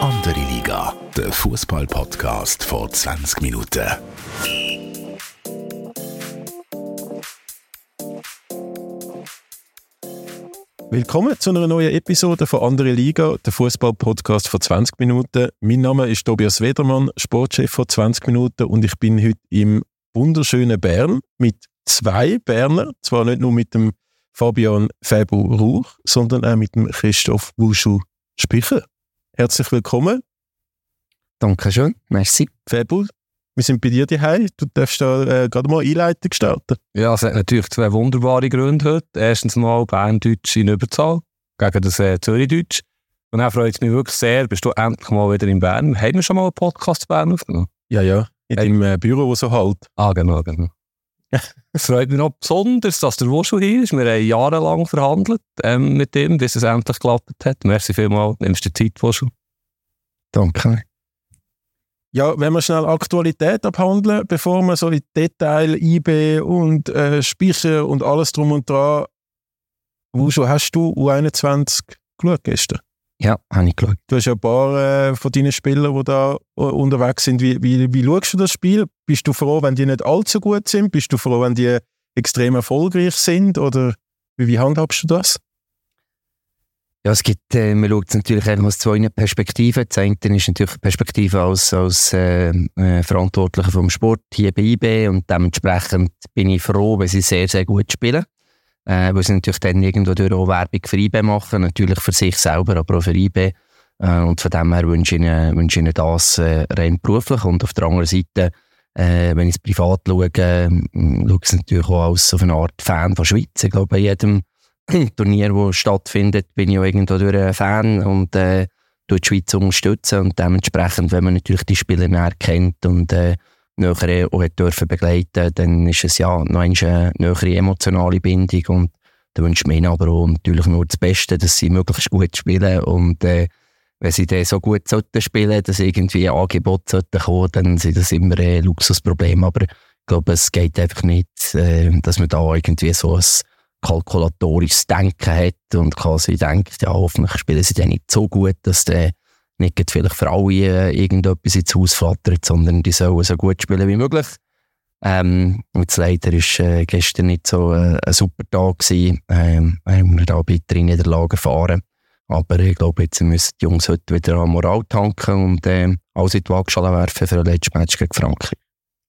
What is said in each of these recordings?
Andere Liga, der Fußball-Podcast vor 20 Minuten. Willkommen zu einer neuen Episode von Andere Liga, der Fußball-Podcast vor 20 Minuten. Mein Name ist Tobias Wedermann, Sportchef vor 20 Minuten und ich bin heute im wunderschönen Bern mit zwei Berner, zwar nicht nur mit dem Fabian Fabu Ruch, sondern auch mit dem Christoph Wuschu Spicher. Herzlich willkommen. Dankeschön, merci. Fabu, wir sind bei dir daheim. Du darfst da äh, gerade mal Einleitung starten. Ja, es hat natürlich zwei wunderbare Gründe heute. Erstens mal Berndeutsch in Überzahl gegen das äh, Zürichdeutsch. Und dann freut es mich wirklich sehr, bist du endlich mal wieder in Bern. Haben wir schon mal einen Podcast in Bern aufgenommen? Ja, ja. In Hey. deinem äh, Büro, wo so halt. Ah, genau, genau. Es freut mich noch besonders, dass der Wurschel hier ist. Wir haben jahrelang verhandelt ähm, mit ihm, bis es endlich geklappt hat. Merci vielmals, nimmst du die Zeit, Wurschel. Danke. Ja, wenn wir schnell Aktualität abhandeln, bevor wir so in Detail IB und äh, Speicher und alles drum und dran. Wuschu, hast du U21 geschaut gestern? Ja, habe ich geschaut. Du hast ja ein paar äh, von deinen Spielern, die da äh, unterwegs sind. Wie, wie, wie schaust du das Spiel? Bist du froh, wenn die nicht allzu gut sind? Bist du froh, wenn die extrem erfolgreich sind? Oder wie, wie handhabst du das? Ja, es gibt, äh, man schaut natürlich eigentlich aus zwei Perspektiven. Das eine ist natürlich die Perspektive als, als äh, äh, Verantwortlicher vom Sport hier bei IB und dementsprechend bin ich froh, wenn sie sehr, sehr gut spielen. Äh, weil sie natürlich dann irgendwo durch auch Werbung für IB machen, natürlich für sich selber, aber auch für IB. Äh, und von dem her wünsche ich ihnen, wünsche ihnen das äh, rein beruflich. Und auf der anderen Seite, äh, wenn ich es privat schaue, äh, schaue ich es natürlich auch als so eine Art Fan von Schweiz. Ich glaube, bei jedem Turnier, das stattfindet, bin ich auch irgendwo durch ein Fan und äh, die Schweiz unterstützen. Und dementsprechend, wenn man natürlich die Spieler näher kennt und äh, näher auch hat dürfen begleiten dann ist es ja noch eine nähere emotionale Bindung. Und da wünsche ich mir ihnen aber auch natürlich nur das Beste, dass sie möglichst gut spielen. Und äh, wenn sie dann so gut sollten spielen, dass irgendwie ein Angebot sollte kommen, dann sind das immer ein Luxusproblem. Aber ich glaube, es geht einfach nicht, äh, dass man da irgendwie so ein kalkulatorisches Denken hat und quasi denkt, ja, hoffentlich spielen sie dann nicht so gut, dass der nicht vielleicht für alle äh, irgendetwas ins Haus flattert, sondern die sollen so gut spielen wie möglich. Ähm, jetzt leider war äh, gestern nicht so äh, ein super Tag gewesen. Ähm, haben wir da bittere Niederlagen erfahren. Aber ich glaube, jetzt müssen die Jungs heute wieder an Moral tanken und äh, alles in die Waagschale werfen für ein letztes Match gegen Frankreich.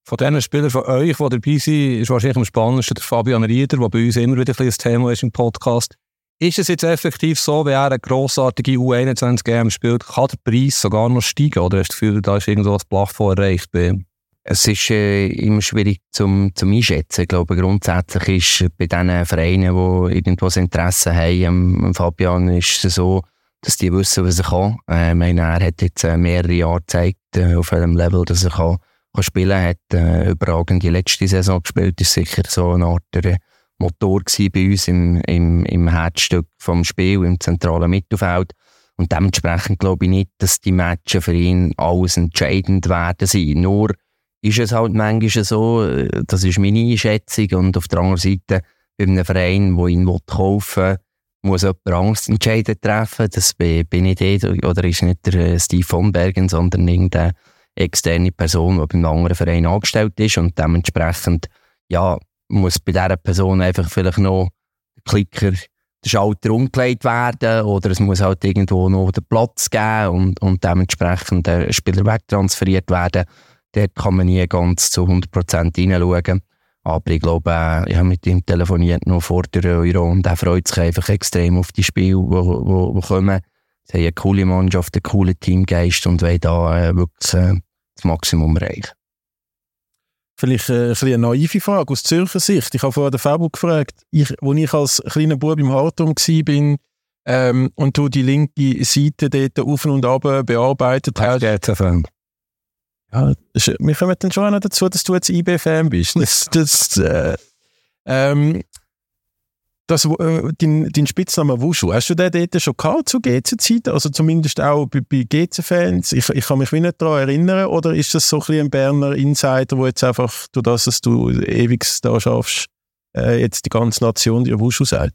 Von diesen Spielern von euch, die dabei sind, ist wahrscheinlich am spannendsten der Fabian Rieder, der bei uns immer wieder ein Thema ist im Podcast. Ist es jetzt effektiv so, wenn er eine grossartige U21 EM spielt, kann der Preis sogar noch steigen? Oder hast du das Gefühl, da ist irgendwo das Plafond erreicht bei ihm? Es ist äh, immer schwierig zum, zum Einschätzen. Ich glaube, grundsätzlich ist bei diesen Vereinen, die irgendwo das Interesse haben, am Fabian, ist es so, dass die wissen, was er kann. Äh, ich meine, er hat jetzt äh, mehrere Jahre gezeigt, äh, auf welchem Level dass er kann, kann spielen kann. Er hat äh, überragend die letzte Saison gespielt. ist sicher so eine Art der Motor bei uns im, im, im Herzstück vom Spiel, im zentralen Mittelfeld. Und dementsprechend glaube ich nicht, dass die Matches für ihn alles entscheidend werden sein. Nur ist es halt manchmal so, äh, das ist meine Einschätzung. Und auf der anderen Seite, bei einem Verein, der ihn kaufen will, muss jemand Angstentscheide treffen. Das bin bin ich nicht, oder ist nicht der äh, Steve von Bergen, sondern irgendeine externe Person, die bei einem anderen Verein angestellt ist. Und dementsprechend, ja, muss bei dieser Person einfach vielleicht noch der Klicker, der Schalter umgelegt werden oder es muss halt irgendwo noch den Platz geben und, und dementsprechend der Spieler wegtransferiert werden. Dort kann man nie ganz zu 100% hineinschauen. Aber ich glaube, äh, ich habe mit ihm telefoniert noch vor der Euro und er freut sich einfach extrem auf die Spiele, die wo, wo kommen. Sie haben eine coole Mannschaft, einen coolen Teamgeist und wollen da äh, wirklich äh, das Maximum erreichen. Vielleicht äh, ein eine naive Frage aus Zürcher Sicht. Ich habe vorher den Fabio gefragt, ich, als ich als kleiner Bub im Hartum war ähm, und du die linke Seite dort auf und ab bearbeitet hast. Ja, ist- wir kommen dann schon noch dazu, dass du jetzt IB-Fan bist. Das, das, äh, ähm, das, äh, dein, dein Spitzname Wushu, hast du den dort schon gehabt zu GC-Zeiten? Also zumindest auch bei, bei GC-Fans? Ich, ich kann mich nicht daran erinnern. Oder ist das so ein, bisschen ein Berner Insider, wo jetzt einfach, durch das, dass du ewig da schaffst, äh, jetzt die ganze Nation dir Wushu sagt?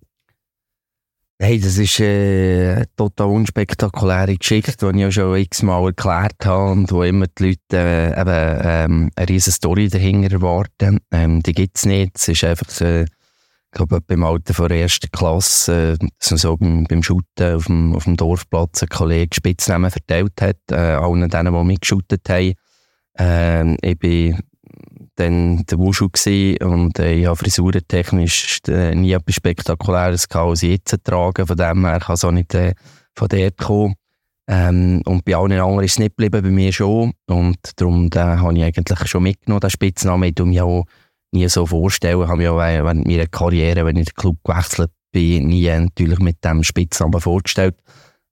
Hey, das ist äh, eine total unspektakuläre Geschichte, die ich auch schon x-mal erklärt habe und wo immer die Leute äh, eben, ähm, eine riesige Story dahinter erwarten. Ähm, die gibt es nicht. Es ist einfach, äh, ich glaube, beim Alter von der ersten Klasse, äh, dass man so beim, beim Shooten auf dem, auf dem Dorfplatz ein Kollege Spitznamen verteilt hat, äh, allen denen, die mitgeschootet haben. Ähm, ich bin dann der Wushu und äh, ich habe frisurentechnisch äh, nie etwas Spektakuläres gehabt, als ich jetzt tragen. Von dem her kann es auch nicht äh, von dort kommen. Ähm, und bei allen anderen ist es nicht geblieben, bei mir schon. Und darum habe ich eigentlich schon mitgenommen, den Spitznamen. Ich auch nie so vorstellen. Ich habe mich auch während meiner Karriere, wenn ich den Club gewechselt bin, nie natürlich mit dem Spitznamen vorgestellt.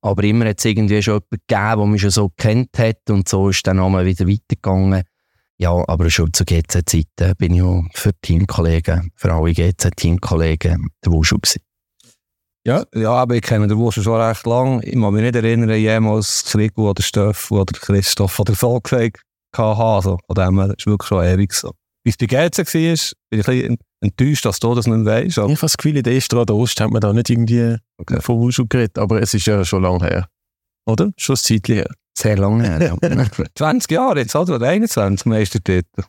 Aber immer hat es irgendwie schon jemanden gegeben, der mich schon so kennt hat. Und so ist der Name wieder weitergegangen. Ja, aber schon zu GZ-Zeiten bin ich auch für Teamkollegen, für alle GZ-Teamkollegen der Wushu gewesen. Ja, ja, aber ich kenne den Wushu schon recht lang. Ich kann mich nicht erinnern, jemals Krigo oder Steff oder Christoph oder so gesagt habe. Also, von dem her ist wirklich schon ewig so. Wie es bei GZ war, bin ich ein bisschen enttäuscht, dass du das nicht weißt. Ich habe das Gefühl, in der Estrada Ost hat man da nicht irgendwie okay. von Wushu geredet, aber es ist ja schon lange her. Oder? Schon ein Zeitchen her. Sehr lange her, ja. 20 Jahre jetzt, oder? 21 Meistertitel.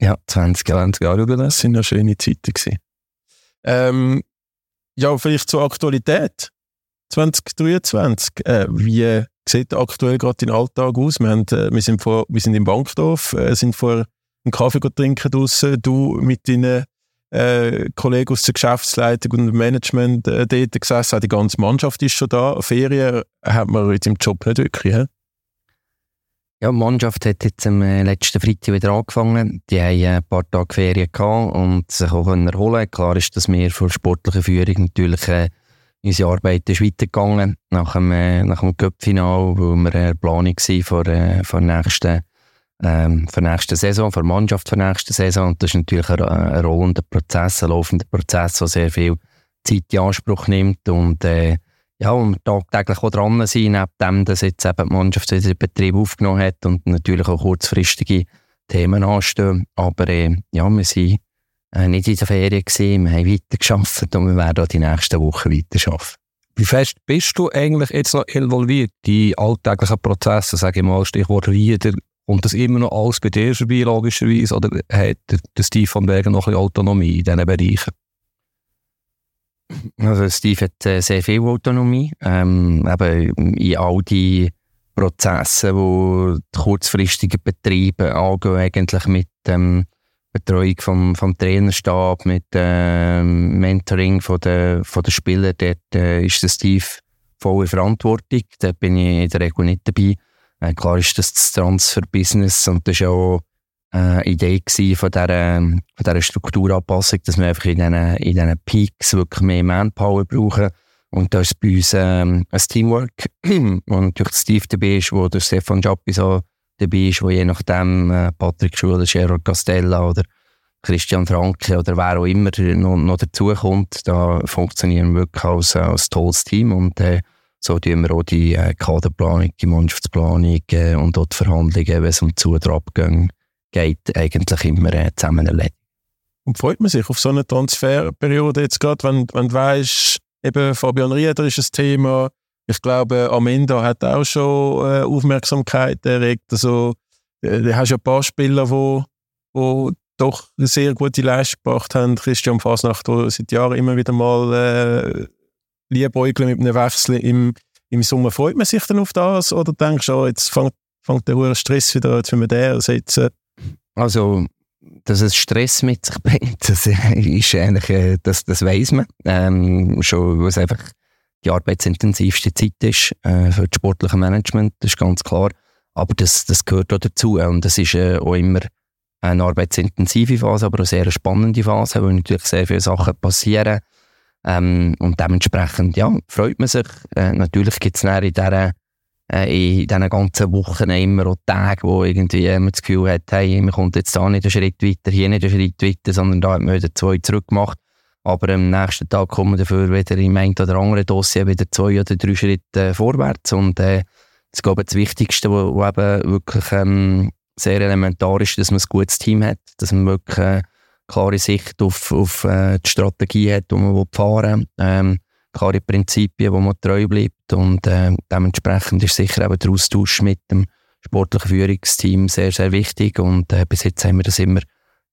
Ja, 20 Jahre. 20 Jahre das sind ja schöne Zeiten gewesen. Ähm, ja, vielleicht zur Aktualität. 2023. Äh, wie sieht aktuell gerade dein Alltag aus? Wir, haben, äh, wir, sind, vor, wir sind im Bankdorf, äh, sind vor einen Kaffee trinken draussen. Du mit deinen äh, Kollegen aus der Geschäftsleitung und dem Management äh, dort gesessen, die ganze Mannschaft ist schon da. Ferien hat man in seinem Job nicht wirklich. He? Ja, die Mannschaft hat jetzt am äh, letzten Freitag wieder angefangen. Die haben äh, ein paar Tage Ferien gehabt und sich auch erholen Klar ist, dass wir für sportliche Führung natürlich äh, unsere Arbeit ist weitergegangen nach dem, äh, nach dem Cup-Final, wo wir eine Planung waren vor, äh, vor der nächsten ähm, für nächste Saison, für die Mannschaft für nächste Saison. Und das ist natürlich ein, ein rollender Prozess, ein laufender Prozess, der sehr viel Zeit in Anspruch nimmt und äh, ja, und tagtäglich auch dran sein, neben dem, dass jetzt eben die Mannschaft wieder den Betrieb aufgenommen hat und natürlich auch kurzfristige Themen anstehen. Aber äh, ja, wir sind äh, nicht in der Ferien gewesen, wir haben weitergearbeitet und wir werden auch die nächsten Wochen weiterarbeiten. Wie fest bist du eigentlich jetzt noch involviert in alltäglichen Prozesse, sage ich mal, Stichwort Rieder, und das immer noch alles bei dir vorbei, logischerweise? Oder hat der Steve von Bergen noch ein bisschen Autonomie in diesen Bereichen? Also Steve hat äh, sehr viel Autonomie. Ähm, eben in all die Prozesse, die kurzfristigen Betriebe angehen, eigentlich mit ähm, Betreuung vom, vom Trainerstab, mit ähm, Mentoring von der, von der Spieler, dort äh, ist der Steve voll Verantwortung. Da bin ich in der Regel nicht dabei. Äh, klar ist das das Transfer-Business und das war auch äh, eine Idee von dieser, von dieser Strukturanpassung, dass wir einfach in diesen, in diesen Peaks wirklich mehr Manpower brauchen. Und da ist bei uns ähm, ein Teamwork, wo natürlich Steve dabei ist, wo der Stefan Jappi so dabei ist, wo je nachdem äh, Patrick Schuler, Gerard Castella oder Christian Franke oder wer auch immer noch, noch dazukommt, da funktionieren wir wirklich als, als tolles Team und äh, so tun wir auch die äh, Kaderplanung, die Mannschaftsplanung äh, und auch die Verhandlungen, wenn es um Zu- oder Abgänge geht, eigentlich immer äh, zusammen erledigen. Und freut man sich auf so eine Transferperiode jetzt gerade, wenn, wenn du weißt, eben Fabian Rieder ist ein Thema. Ich glaube, Amenda hat auch schon äh, Aufmerksamkeit erregt. Also, äh, du hast ja ein paar Spieler, die wo doch eine sehr gute Leistung gebracht haben. Christian Fasnacht, der seit Jahren immer wieder mal äh, liebäugeln mit einem Wechsel im, im Sommer. Freut man sich dann auf das oder denkst du, oh, jetzt fängt, fängt der hohe Stress wieder an, jetzt müssen wir den ersetzen? Also, dass es Stress mit sich bringt, das ist eigentlich, äh, das, das weiss man. Ähm, schon, weil es einfach die arbeitsintensivste Zeit ist äh, für das sportliche Management, das ist ganz klar. Aber das, das gehört auch dazu und das ist äh, auch immer eine arbeitsintensive Phase, aber auch sehr eine spannende Phase, weil natürlich sehr viele Sachen passieren. Ähm, und dementsprechend, ja, freut man sich. Äh, natürlich gibt es in dieser äh, in diesen ganzen Wochen immer auch Tage, wo irgendwie man das Gefühl hat, hey, man kommt jetzt da nicht einen Schritt weiter, hier nicht einen Schritt weiter, sondern da hat man wieder zwei zurück gemacht. Aber am nächsten Tag kommen dafür wieder im einen oder anderen Dossier wieder zwei oder drei Schritte äh, vorwärts. Und äh, das glaube das Wichtigste, was eben wirklich ähm, sehr elementar ist, dass man ein gutes Team hat, dass man wirklich äh, klare Sicht auf, auf äh, die Strategie hat, die man fahren will. Ähm, klare Prinzipien, wo man treu bleibt und äh, dementsprechend ist sicher eben der Austausch mit dem sportlichen Führungsteam sehr, sehr wichtig und äh, bis jetzt haben wir das immer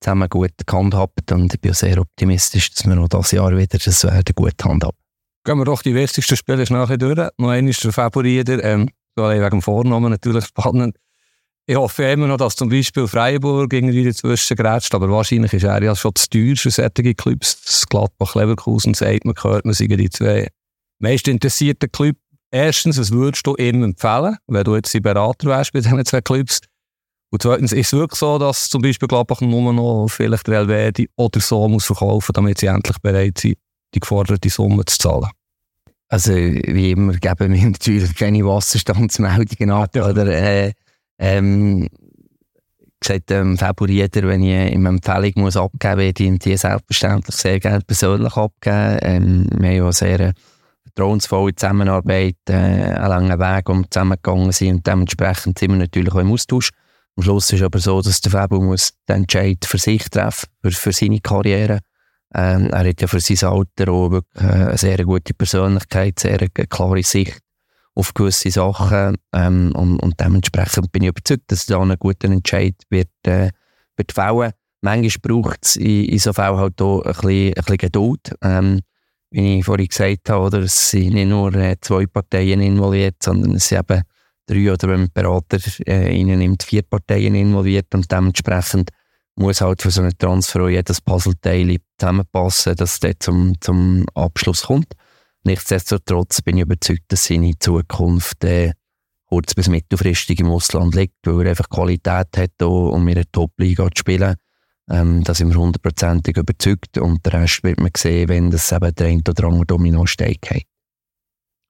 zusammen gut gehandhabt und ich bin sehr optimistisch, dass wir noch dieses Jahr wieder das werden gut handhaben. Gehen wir doch die wichtigsten Spiele schnell durch. Noch einmal der Favorit, ähm, wegen dem Vornamen natürlich spannend. Ich hoffe immer noch, dass zum Beispiel Freiburg irgendwie dazwischen grätscht, aber wahrscheinlich ist er ja schon zu teuer für solche Clubs. Das Gladbach Leverkusen sagt, man gehört, man sind die zwei meist interessierten Clubs. Erstens, was würdest du ihm empfehlen, wenn du jetzt Berater wärst bei diesen zwei Clubs? Und zweitens, ist es wirklich so, dass zum Beispiel Gladbach nur noch vielleicht der Elvedi oder so muss verkaufen, damit sie endlich bereit sind, die geforderte Summe zu zahlen? Also, wie immer, geben wir natürlich keine Wasserstandsmeldungen ab, oder, äh, ähm, gesagt, ähm, Favoriter, wenn ich ihm Empfehlung muss abgeben muss, die die selbstverständlich sehr gerne persönlich abgeben. Ähm, wir haben ja eine sehr vertrauensvolle Zusammenarbeit, äh, einen langen Weg, um zusammengegangen sind und dementsprechend sind wir natürlich auch im Austausch. Am Schluss ist aber so, dass der Fabio muss den Entscheid für sich treffen, für, für seine Karriere. Ähm, er hat ja für sein Alter auch wirklich äh, eine sehr gute Persönlichkeit, sehr eine klare Sicht auf gewisse Sachen ähm, und, und, dementsprechend bin ich überzeugt, dass da einen guten Entscheid wird, äh, wird fällen. Manchmal braucht es in, in so Fällen halt auch ein bisschen, ein bisschen Geduld. Ähm, wie ich vorhin gesagt habe, oder, es sind nicht nur äh, zwei Parteien involviert, sondern es sind eben drei oder wenn ein Berater äh, nimmt, vier Parteien involviert und dementsprechend muss halt für so einen Transfer auch jedes Puzzleteil zusammenpassen, dass es zum, zum Abschluss kommt. Nichtsdestotrotz bin ich überzeugt, dass seine Zukunft äh, kurz- bis mittelfristig im Ausland liegt, weil er einfach Qualität hat, um in der Top-Liga zu spielen. Ähm, da sind wir hundertprozentig überzeugt und der Rest wird man sehen, wenn das eben der ein oder andere Domino-Steig hat.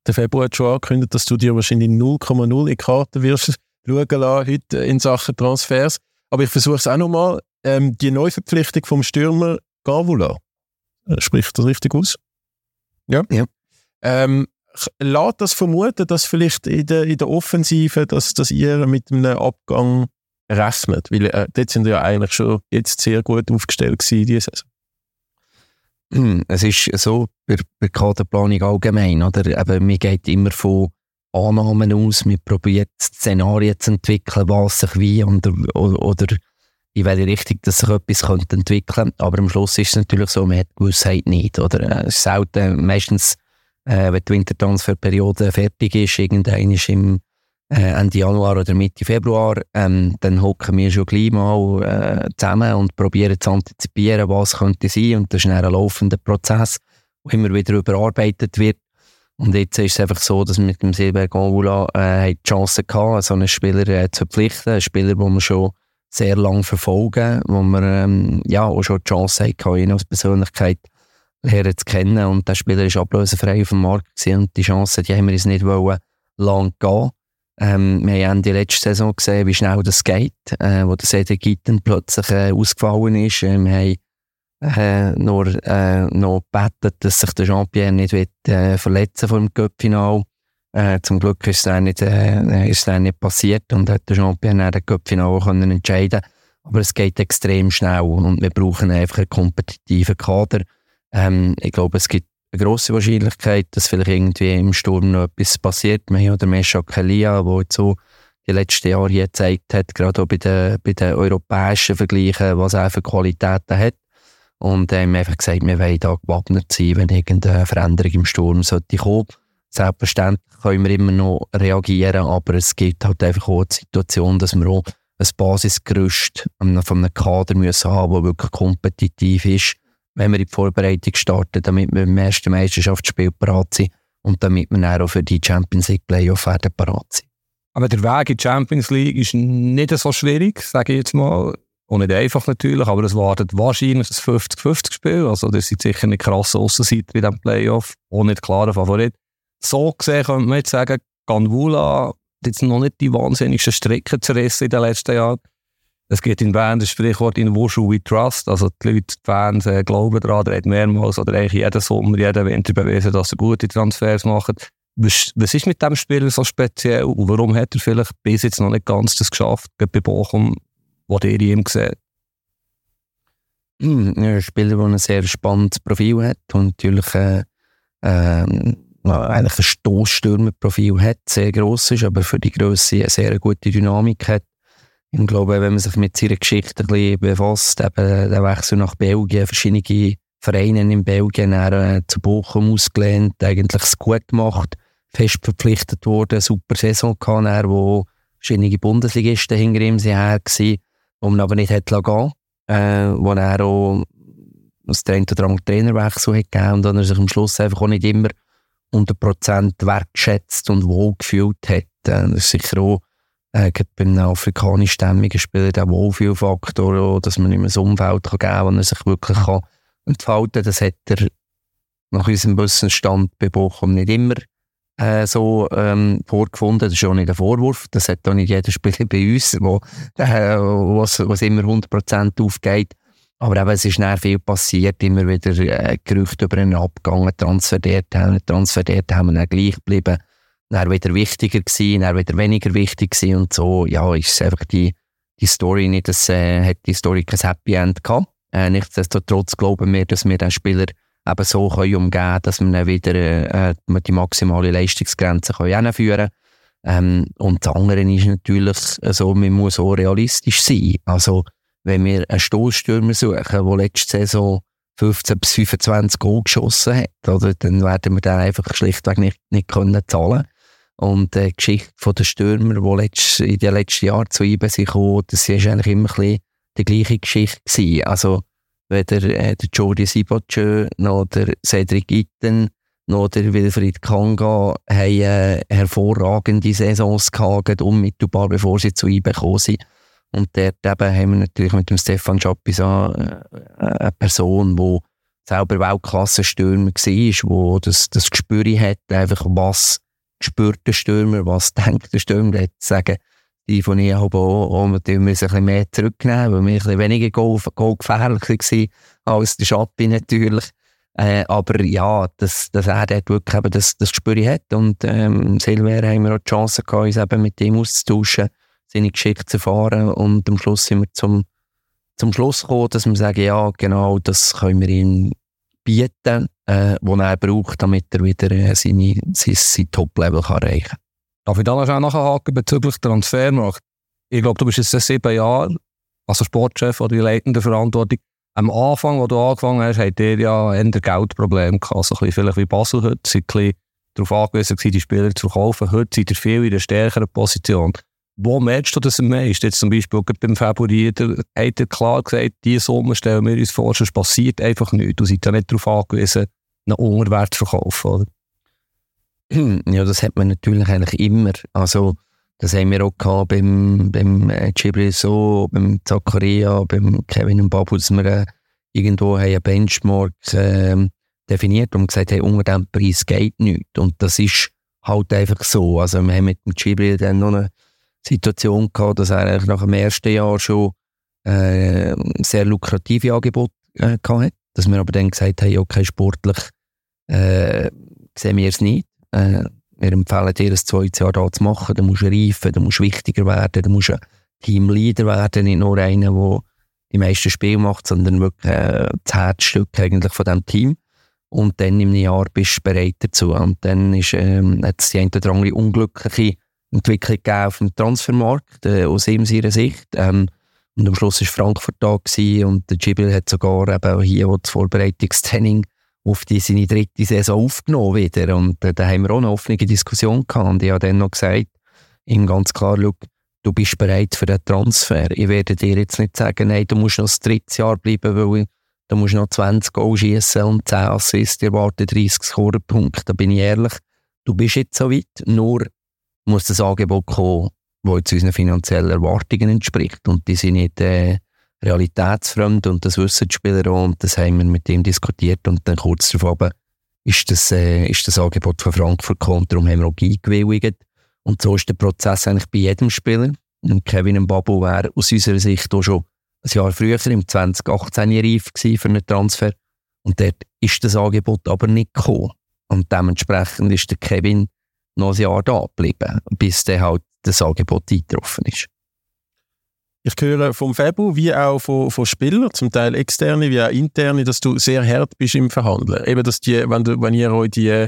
Der Februar hat schon angekündigt, dass du dir wahrscheinlich 0,0 in Karten wirst schauen lassen heute in Sachen Transfers. Aber ich versuche es auch nochmal. Ähm, die Neuverpflichtung vom Stürmer Gavula, äh, spricht das richtig aus? Ja. ja. Ähm, lässt das vermuten, dass vielleicht in der, in der Offensive, dass, dass ihr mit einem Abgang rechnet? Weil äh, dort sind ja eigentlich schon jetzt sehr gut aufgestellt gewesen, diese Saison. Es ist so bei, bei Kaderplanung allgemein, oder? Eben, man geht immer von Annahmen aus, man probiert Szenarien zu entwickeln, was sich wie und, oder, oder in welche Richtung dass sich etwas könnte entwickeln könnte. Aber am Schluss ist es natürlich so, man hat die Gewissheit nicht. Oder? Es ist selten, meistens äh, wenn die Wintertransferperiode fertig ist, irgendein ist im äh, Ende Januar oder Mitte Februar, ähm, dann hocken wir schon gleich mal äh, zusammen und probieren zu antizipieren, was könnte sein. Und das ist ein laufender Prozess, der immer wieder überarbeitet wird. Und jetzt ist es einfach so, dass wir mit dem Silber Gonvula äh, die Chance hatten, so einen Spieler äh, zu verpflichten. Einen Spieler, den wir schon sehr lange verfolgen, wo wir ähm, ja, auch schon die Chance hatten, ihn als Persönlichkeit lernen zu kennen. Und der Spieler war ablösefrei auf dem Markt gewesen, und die Chance, die haben wir uns nicht wollen, lang gehen. Ähm, wir haben die letzte Saison gesehen, wie schnell das geht, äh, wo der Cedric Gitten plötzlich äh, ausgefallen ist. Äh, wir haben äh, nur äh, noch gebeten, dass sich der Jean-Pierre nicht wird, äh, verletzen vor dem Cup-Final. Äh, zum Glück ist dann nicht, äh, ist dann nicht passiert und hat der Jean-Pierre dann den Cup-Final entscheiden Aber es geht extrem schnell und wir brauchen einfach einen kompetitiven Kader. Ähm, ich glaube, es gibt eine grosse Wahrscheinlichkeit, dass vielleicht irgendwie im Sturm noch etwas passiert. Wir haben den Mesha Kalia, der jetzt so die letzten Jahre hier gezeigt hat, gerade auch bei den, bei den europäischen Vergleichen, was er für Qualitäten hat. Und wir haben einfach gesagt, wir wollen da gewappnet sein, wenn irgendeine Veränderung im Sturm sollte kommen. Selbstverständlich können wir immer noch reagieren, aber es gibt halt einfach auch die Situation, dass wir auch ein Basisgerüst von einem Kader müssen haben, das wirklich kompetitiv ist wenn wir in die Vorbereitung starten, damit wir im ersten Meisterschaftsspiel parat sind und damit wir dann auch für die Champions League Playoff werden parat sind. Aber der Weg in die Champions League ist nicht so schwierig, sage ich jetzt mal. Und nicht einfach natürlich, aber es wartet wahrscheinlich ein 50-50-Spiel. Also das sind sicher nicht krasse Aussenseiter in diesem Playoff. Auch nicht klarer Favorit. So gesehen könnte man jetzt sagen, Ganvula hat jetzt noch nicht die wahnsinnigsten Strecken zerrissen in den letzten Jahren. Es gibt in Bern das Sprichwort in Wushu we trust. Also die Leute, die Fans äh, glauben daran, der hat mehrmals oder eigentlich jeden Sommer, jeden Winter bewiesen, dass er gute Transfers macht. Was, was ist mit dem Spieler so speziell und warum hat er vielleicht bis jetzt noch nicht ganz das geschafft, bei Bochum, was ihr ihm seht? Hm, ein Spieler, der ein sehr spannendes Profil hat und natürlich äh, ähm, ein Stoßstürmerprofil hat, sehr gross ist, aber für die Größe eine sehr gute Dynamik hat. Ich glaube, wenn man sich mit seiner Geschichte ein bisschen befasst, eben der Wechsel nach Belgien, verschiedene Vereine in Belgien, er, äh, zu Bochum ausgelehnt, eigentlich es gut gemacht, fest verpflichtet worden, super Saison gehabt, er, wo verschiedene Bundesligisten hinter ihm her gewesen, wo man aber nicht hätte gehen äh, wo er auch aus der oder anderen Trainerwechsel hat gegeben und dann er sich am Schluss einfach auch nicht immer 100% wertschätzt und wohlgefühlt hat. Äh, das ist sicher auch äh, bei einem afrikanischstämmigen Spieler der Wohlfühlfaktor, dass man ihm ein Umfeld kann geben kann, wo er sich wirklich kann entfalten kann. Das hat er nach unserem Wissensstand bei Bochum nicht immer äh, so ähm, vorgefunden. Das ist auch nicht ein Vorwurf. Das hat auch nicht jeder Spieler bei uns, wo, äh, was, was immer 100% aufgeht. Aber eben, es ist nachher viel passiert, immer wieder äh, Gerüchte über einen Abgang, Transfer dort, Transfer dort, haben wir dann gleich geblieben. Dann wieder wichtiger gewesen, dann wieder weniger wichtig gewesen und so, ja, ist einfach die, die Story nicht, das äh, hat die Story kein Happy End gehabt. Äh, nichtsdestotrotz glauben wir, dass wir den Spieler eben so können umgehen können, dass wir dann wieder äh, die maximale Leistungsgrenze können führen ähm, Und das andere ist natürlich, also, man muss auch realistisch sein. Also, wenn wir einen Stoßstürmer suchen, der letzte Saison 15 bis 25 Goal geschossen hat, oder, dann werden wir den einfach schlichtweg nicht, nicht können zahlen Und die Geschichte von den Stürmer, die letzt, in den letzten Jahren zu IBE sind gekommen, das war eigentlich immer ein die gleiche Geschichte gewesen. Also, weder äh, der Jordi Sibachö noch der Cedric Itten noch der Wilfried Kanga haben äh, hervorragende Saisons gehabt, unmittelbar bevor sie zu IBE gekommen sind. Und dort eben haben wir natürlich mit dem Stefan Schapisa äh, eine Person, die selber Weltklasse-Stürmer war, wo das, das Gespür hat, einfach was spürt der Stürmer, was denkt der Stürmer, der sagen, die von ich habe auch, auch wir ein bisschen mehr zurücknehmen, weil wir ein bisschen weniger Goal, Goal gefährlich waren als der Schappi natürlich. Äh, aber ja, dass, dass er dort wirklich eben das, das Gespür hat. Und ähm, Silver haben wir auch die Chance gehabt, uns eben mit ihm auszutauschen seine Geschichte zu erfahren. Und am Schluss sind wir zum, zum Schluss gekommen, dass wir sagen, ja, genau, das können wir ihm bieten, äh, was er braucht, damit er wieder äh, sein, Top-Level erreichen kann. Darf ich da noch nachhaken bezüglich Transfermarkt? Ich glaube, du bist jetzt seit sieben Jahren also Sportchef oder die leitende Verantwortung. Am Anfang, wo du angefangen hast, hattet ihr ja ein Geldproblem gehabt. Also ein bisschen vielleicht wie Basel heute. Seid ein darauf angewiesen, die Spieler zu verkaufen. Heute seid ihr viel in einer stärkeren Position. Wo merkst du das am meisten? Jetzt zum Beispiel beim Februar hat er klar gesagt, diese Summe stellen wir uns vor, sonst passiert einfach nichts. Du seid ja nicht darauf angewiesen, einen Unterwert zu verkaufen, oder? Ja, das hat man natürlich eigentlich immer. Also, das haben wir auch gehabt beim, beim äh, Gibril so, beim Zakaria, beim Kevin und Babu, dass wir äh, irgendwo haben einen Benchmark äh, definiert und gesagt haben, unter diesem Preis geht nichts. Und das ist halt einfach so. Also, wir haben mit dem Gibril dann noch eine Situation gehabt, dass er eigentlich nach dem ersten Jahr schon äh, sehr lukrative Angebote äh, gehabt Dass wir aber dann gesagt haben, okay, sportlich äh, sehen wir es nicht. Äh, wir empfehlen dir, ein zweites Jahr da zu machen. Du musst reifen, du musst wichtiger werden, du musst ein Teamleader werden, nicht nur einer, der die meisten Spiele macht, sondern wirklich äh, das Herzstück eigentlich von diesem Team. Und dann im Jahr bist du bereit dazu. Und dann ist, ähm, hat es die eine oder andere unglückliche Entwicklung auf dem Transfermarkt, äh, aus ihm seiner Sicht. Ähm, und am Schluss war Frankfurt da und der Gibril hat sogar eben hier das Vorbereitungstraining auf die, seine dritte Saison aufgenommen wieder. Und äh, da haben wir auch eine offene Diskussion gehabt. Und ich habe dann noch gesagt, ihm ganz klar, du bist bereit für den Transfer. Ich werde dir jetzt nicht sagen, nein, du musst noch das dritte Jahr bleiben, weil du musst noch 20 Goal schießen und 10 Assists, dir warten 30 Scorepunkte. Da bin ich ehrlich, du bist jetzt so weit, nur muss das Angebot kommen, das jetzt unseren finanziellen Erwartungen entspricht. Und die sind nicht äh, realitätsfremd und das wissen die Spieler auch und das haben wir mit ihm diskutiert und dann kurz darauf ist das, äh, ist das Angebot von Frankfurt gekommen, darum haben wir auch eingewilligt. Und so ist der Prozess eigentlich bei jedem Spieler. Und Kevin Mbabo wäre aus unserer Sicht auch schon ein Jahr früher, im 2018 reif gewesen für einen Transfer. Und dort ist das Angebot aber nicht gekommen. Und dementsprechend ist der Kevin noch ein Jahr da geblieben, bis dann halt das Angebot eingetroffen ist. ich höre vom Fabu wie auch von, von Spielern, zum Teil externe wie auch interne, dass du sehr hart bist im Verhandeln. Eben, dass die, wenn, du, wenn ihr euch die,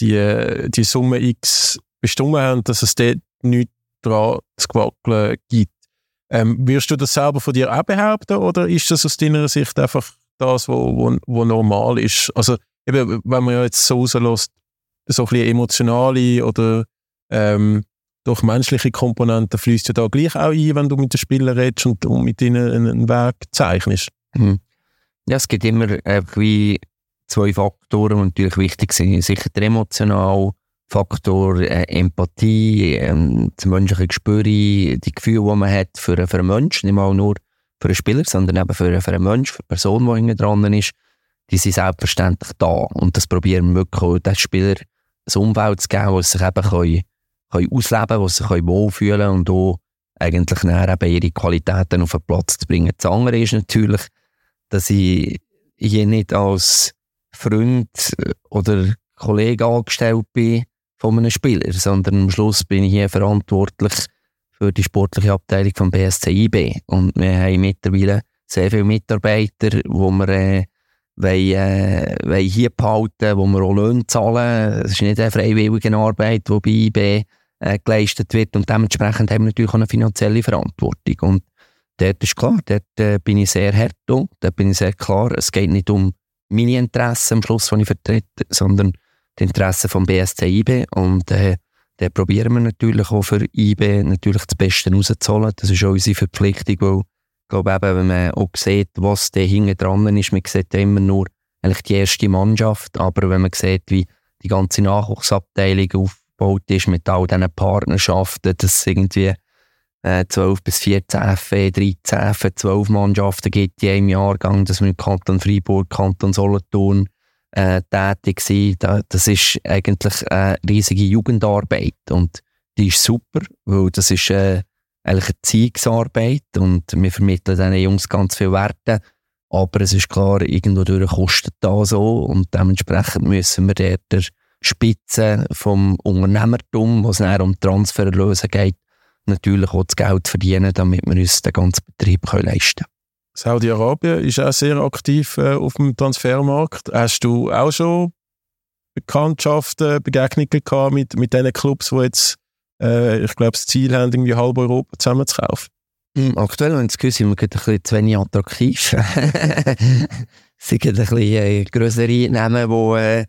die, die Summe X bestimmt habt, dass es dort nichts dran zu quackeln gibt. Ähm, wirst du das selber von dir auch behaupten oder ist das aus deiner Sicht einfach das, was wo, wo, wo normal ist? Also, eben, wenn man jetzt so rauslässt, so ein bisschen emotionale oder ähm, durch menschliche Komponenten fließt ja da gleich auch ein, wenn du mit den Spielern redest und, und mit ihnen einen Weg zeichnest. Mhm. Ja, es gibt immer äh, zwei Faktoren, die natürlich wichtig sind. Sicher der emotionale Faktor, äh, Empathie, äh, das menschliche Gespür, die Gefühle, die man hat für, für einen Menschen, nicht mal nur für einen Spieler, sondern eben für, für einen Menschen, für eine Person, die hinten dran ist, die sind selbstverständlich da. Und das probieren wir wirklich den Spieler ein Umfeld zu geben, wo sie sich eben können können ausleben wo sie sich wohlfühlen können und auch eigentlich eben ihre Qualitäten auf den Platz zu bringen. Das andere ist natürlich, dass ich hier nicht als Freund oder Kollege angestellt bin von einem Spieler, sondern am Schluss bin ich hier verantwortlich für die sportliche Abteilung vom BSC IB. Und wir haben mittlerweile sehr viele Mitarbeiter, die wir äh, wollen, äh, wollen hier behalten, wo wir auch Löhne zahlen. Es ist nicht eine freiwillige Arbeit, die bei IB äh, geleistet wird. Und dementsprechend haben wir natürlich auch eine finanzielle Verantwortung. Und dort ist klar, dort äh, bin ich sehr hart, dort bin ich sehr klar, es geht nicht um meine Interessen am Schluss, die ich vertrete, sondern die Interessen vom BSC IB. Und äh, da probieren wir natürlich auch für IB natürlich das Beste rauszuholen. Das ist auch unsere Verpflichtung, weil ich glaube eben, wenn man auch sieht, was da hinten dran ist, man sieht ja immer nur eigentlich die erste Mannschaft, aber wenn man sieht, wie die ganze Nachwuchsabteilung auf aufgebaut ist mit all diesen Partnerschaften, dass es irgendwie äh, 12 bis 14 FE, 13 FE, 12 Mannschaften gibt in einem Jahrgang, dass wir im Kanton Freiburg, Kanton Solothurn äh, tätig sind. Das ist eigentlich eine riesige Jugendarbeit und die ist super, weil das ist äh, eigentlich eine Ziehungsarbeit und wir vermitteln diesen Jungs ganz viel Werte. Aber es ist klar, irgendwo durch kostet da so und dementsprechend müssen wir dort Spitze vom Unternehmertum, wo es dann um Transferlösen geht, natürlich auch das Geld verdienen, damit wir uns den ganzen Betrieb leisten können. Saudi-Arabien ist auch sehr aktiv äh, auf dem Transfermarkt. Hast du auch schon Bekanntschaften, Begegnungen gehabt mit, mit diesen Clubs, die jetzt, äh, ich glaube, das Ziel haben, irgendwie halb Europa zusammenzukaufen? Mm, aktuell, wenn es sind wir ein bisschen zu wenig attraktiv. es sind ein bisschen äh, größere Namen, die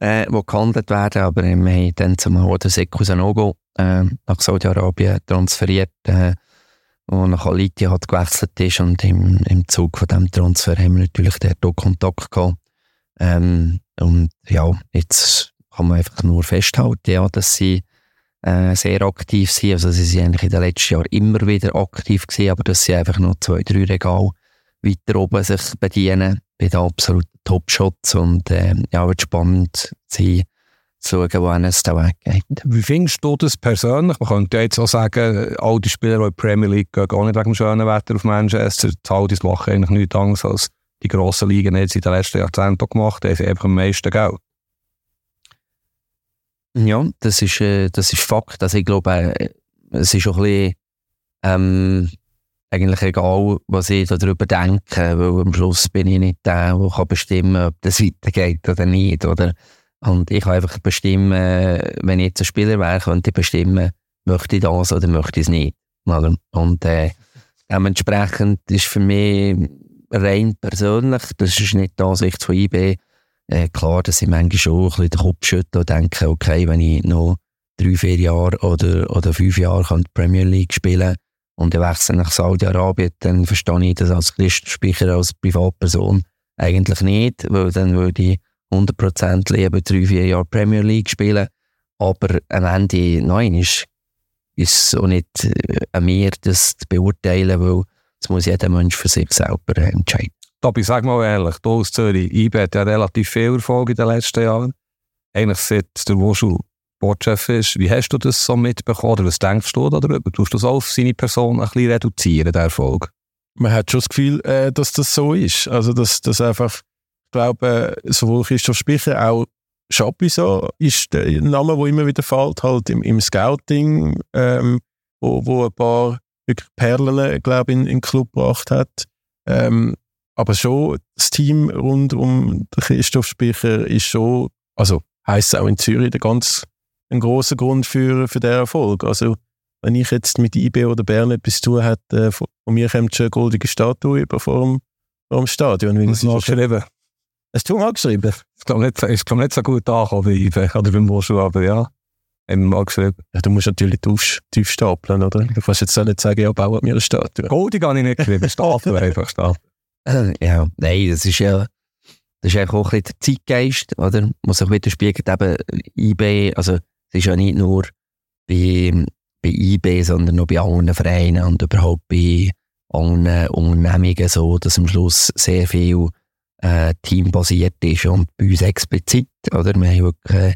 äh, die gehandelt werden. Aber wir haben dann zum Oda Sekou Sanogo äh, nach Saudi-Arabien transferiert, äh, wo nach Alitia hat gewechselt ist. Und im, im Zug von diesem Transfer haben wir natürlich dort auch Kontakt gehabt. Ähm, und ja, jetzt kann man einfach nur festhalten, ja, dass sie äh, sehr aktiv sind. Also sie sind eigentlich in den letzten Jahren immer wieder aktiv gewesen, aber dass sie einfach noch zwei, drei Regal weiter oben sich bedienen bei den absoluten Top-Shots und äh, ja, wird spannend sein, zu schauen, wo es da weggeht. Wie findest du das persönlich? Man könnte jetzt auch sagen, all die Spieler, in der Premier League gehen, gar nicht wegen dem schönen Wetter auf Manchester. Die Saudis machen eigentlich nichts anderes als die grossen Ligen jetzt in den letzten Jahrzehnten gemacht haben einfach am meisten Geld. Ja, das ist, äh, das ist Fakt. Also ich glaube, äh, es ist auch ein bisschen, ähm, eigentlich egal, was ich darüber denke, weil am Schluss bin ich nicht der, der bestimmen kann, ob das weitergeht oder nicht. Oder? Und ich kann einfach bestimmen, wenn ich jetzt ein Spieler wäre, könnte ich bestimmen, möchte ich das oder möchte ich es nicht. Oder? Und äh, dementsprechend ist für mich rein persönlich, das ist nicht die Ansicht von IB, äh, klar, dass ich manchmal schon ein bisschen den Kopf schüttle und denke, okay, wenn ich noch drei, vier Jahre oder, oder fünf Jahre kann die Premier League spielen und ich wechsle nach Saudi-Arabien, dann verstehe ich das als Christenspeicher, als Privatperson eigentlich nicht, weil dann würde ich 100% lieber drei, vier Jahre Premier League spielen. Aber am Ende, nein, ist, ist auch nicht äh, an mir, das zu beurteilen, weil das muss jeder Mensch für sich selber entscheiden. Tobi, sag mal ehrlich, du aus Zürich, IB hat ja relativ viel Erfolg in den letzten Jahren. Eigentlich seit der Wurschel Sportchef ist. Wie hast du das so mitbekommen? Oder was denkst du darüber? Tust du das auf seine Person ein bisschen reduzieren, der Erfolg? Man hat schon das Gefühl, äh, dass das so ist. Also, dass, dass einfach, ich glaube, äh, sowohl Christoph Spicher auch Schappi so ist der Name, der immer wieder fällt, halt im, im Scouting, ähm, wo, wo ein paar wirklich Perlen, glaube ich, in, in den Club gebracht hat. Ähm, aber schon das Team rund um Christoph Speicher ist schon, also heisst auch in Zürich der ganz ein großer Grund für, für den Erfolg. Also wenn ich jetzt mit IB oder Bern etwas zu tun hätte, äh, von mir kommt schon eine goldige Statue über vor dem, vor dem Stadion. Weil das ist geschrieben. Hast du angeschrieben? Ich glaube nicht, ich glaube nicht so gut angekommen bei IB oder beim Wurschel, aber ja. Eben mal geschrieben. Ja, du musst natürlich tief, tief stapeln, oder? Du kannst jetzt auch nicht sagen, ja, baut mir eine Statue. Goldig habe ich nicht geschrieben, Statue einfach, Statue. Ja, nein, das ist ja, das ist eigentlich auch ein bisschen der Zeitgeist, oder? Muss sich widerspiegelt eben IB, also, es ist ja nicht nur bei, bei IB, sondern auch bei allen Vereinen und überhaupt bei allen Unternehmungen so, dass am Schluss sehr viel äh, teambasiert ist und bei uns explizit, oder? Wir haben wirklich äh,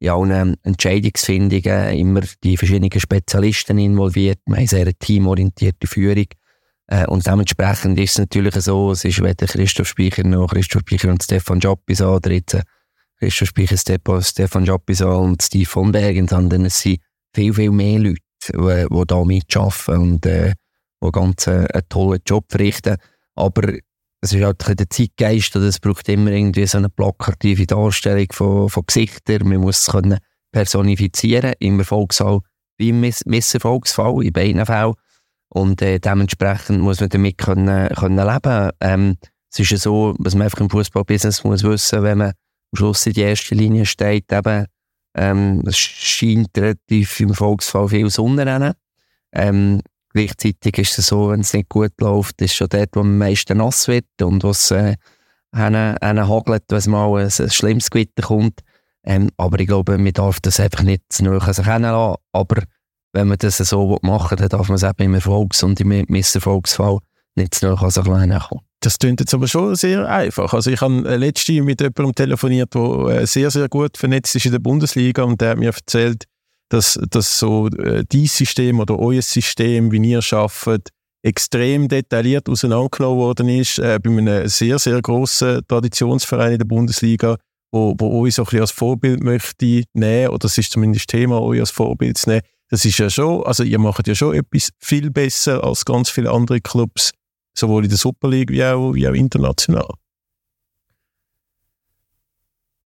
in allen Entscheidungsfindungen immer die verschiedenen Spezialisten involviert. Wir haben sehr eine teamorientierte Führung. Äh, und dementsprechend ist es natürlich so, es ist weder Christoph Speicher noch Christoph Speicher und Stefan Joppisa oder jetzt Christoph Speicher, Stefan Joppisa und Steve von Bergen, sondern es sind viel, viel mehr Leute, die, die da mitarbeiten und äh, ganz äh, einen tollen Job verrichten. Aber es ist halt der Zeitgeist und es braucht immer irgendwie so eine plakative Darstellung von, von Gesichtern. Man muss es können personifizieren, im Erfolgsfall wie im Miss Misserfolgsfall, in beiden Fällen. Und äh, dementsprechend muss man damit können, können leben. Ähm, es ist ja so, was man einfach im Fußballbusiness muss wissen, wenn man am Schluss in die erste Linie steht, eben, ähm, es scheint relativ im Erfolgsfall viel Sonne ähm, Gleichzeitig ist es so, wenn es nicht gut läuft, ist schon dort, wo am meisten nass wird und was äh, einen, hagelt, wenn es mal ein, ein schlimmes Gewitter kommt. Ähm, aber ich glaube, man darf das einfach nicht zu nahe sich lassen. Aber wenn man das so machen will, dann darf man es eben im Erfolgs- und im Misserfolgsfall nicht zu nahe an kommen. Das klingt jetzt aber schon sehr einfach. Also ich habe letztens mit jemandem telefoniert, der äh, sehr, sehr gut vernetzt ist in der Bundesliga und der hat mir erzählt, dass, dass so äh, dein System oder euer System, wie ihr arbeitet, extrem detailliert auseinandergenommen worden ist äh, bei einem sehr, sehr grossen Traditionsverein in der Bundesliga, wo, wo euch so ein bisschen als Vorbild möchte nehmen, oder das ist zumindest Thema, euch als Vorbild zu nehmen. Das ist ja schon, also ihr macht ja schon etwas viel besser als ganz viele andere Clubs, sowohl in der Super League wie auch, wie auch international.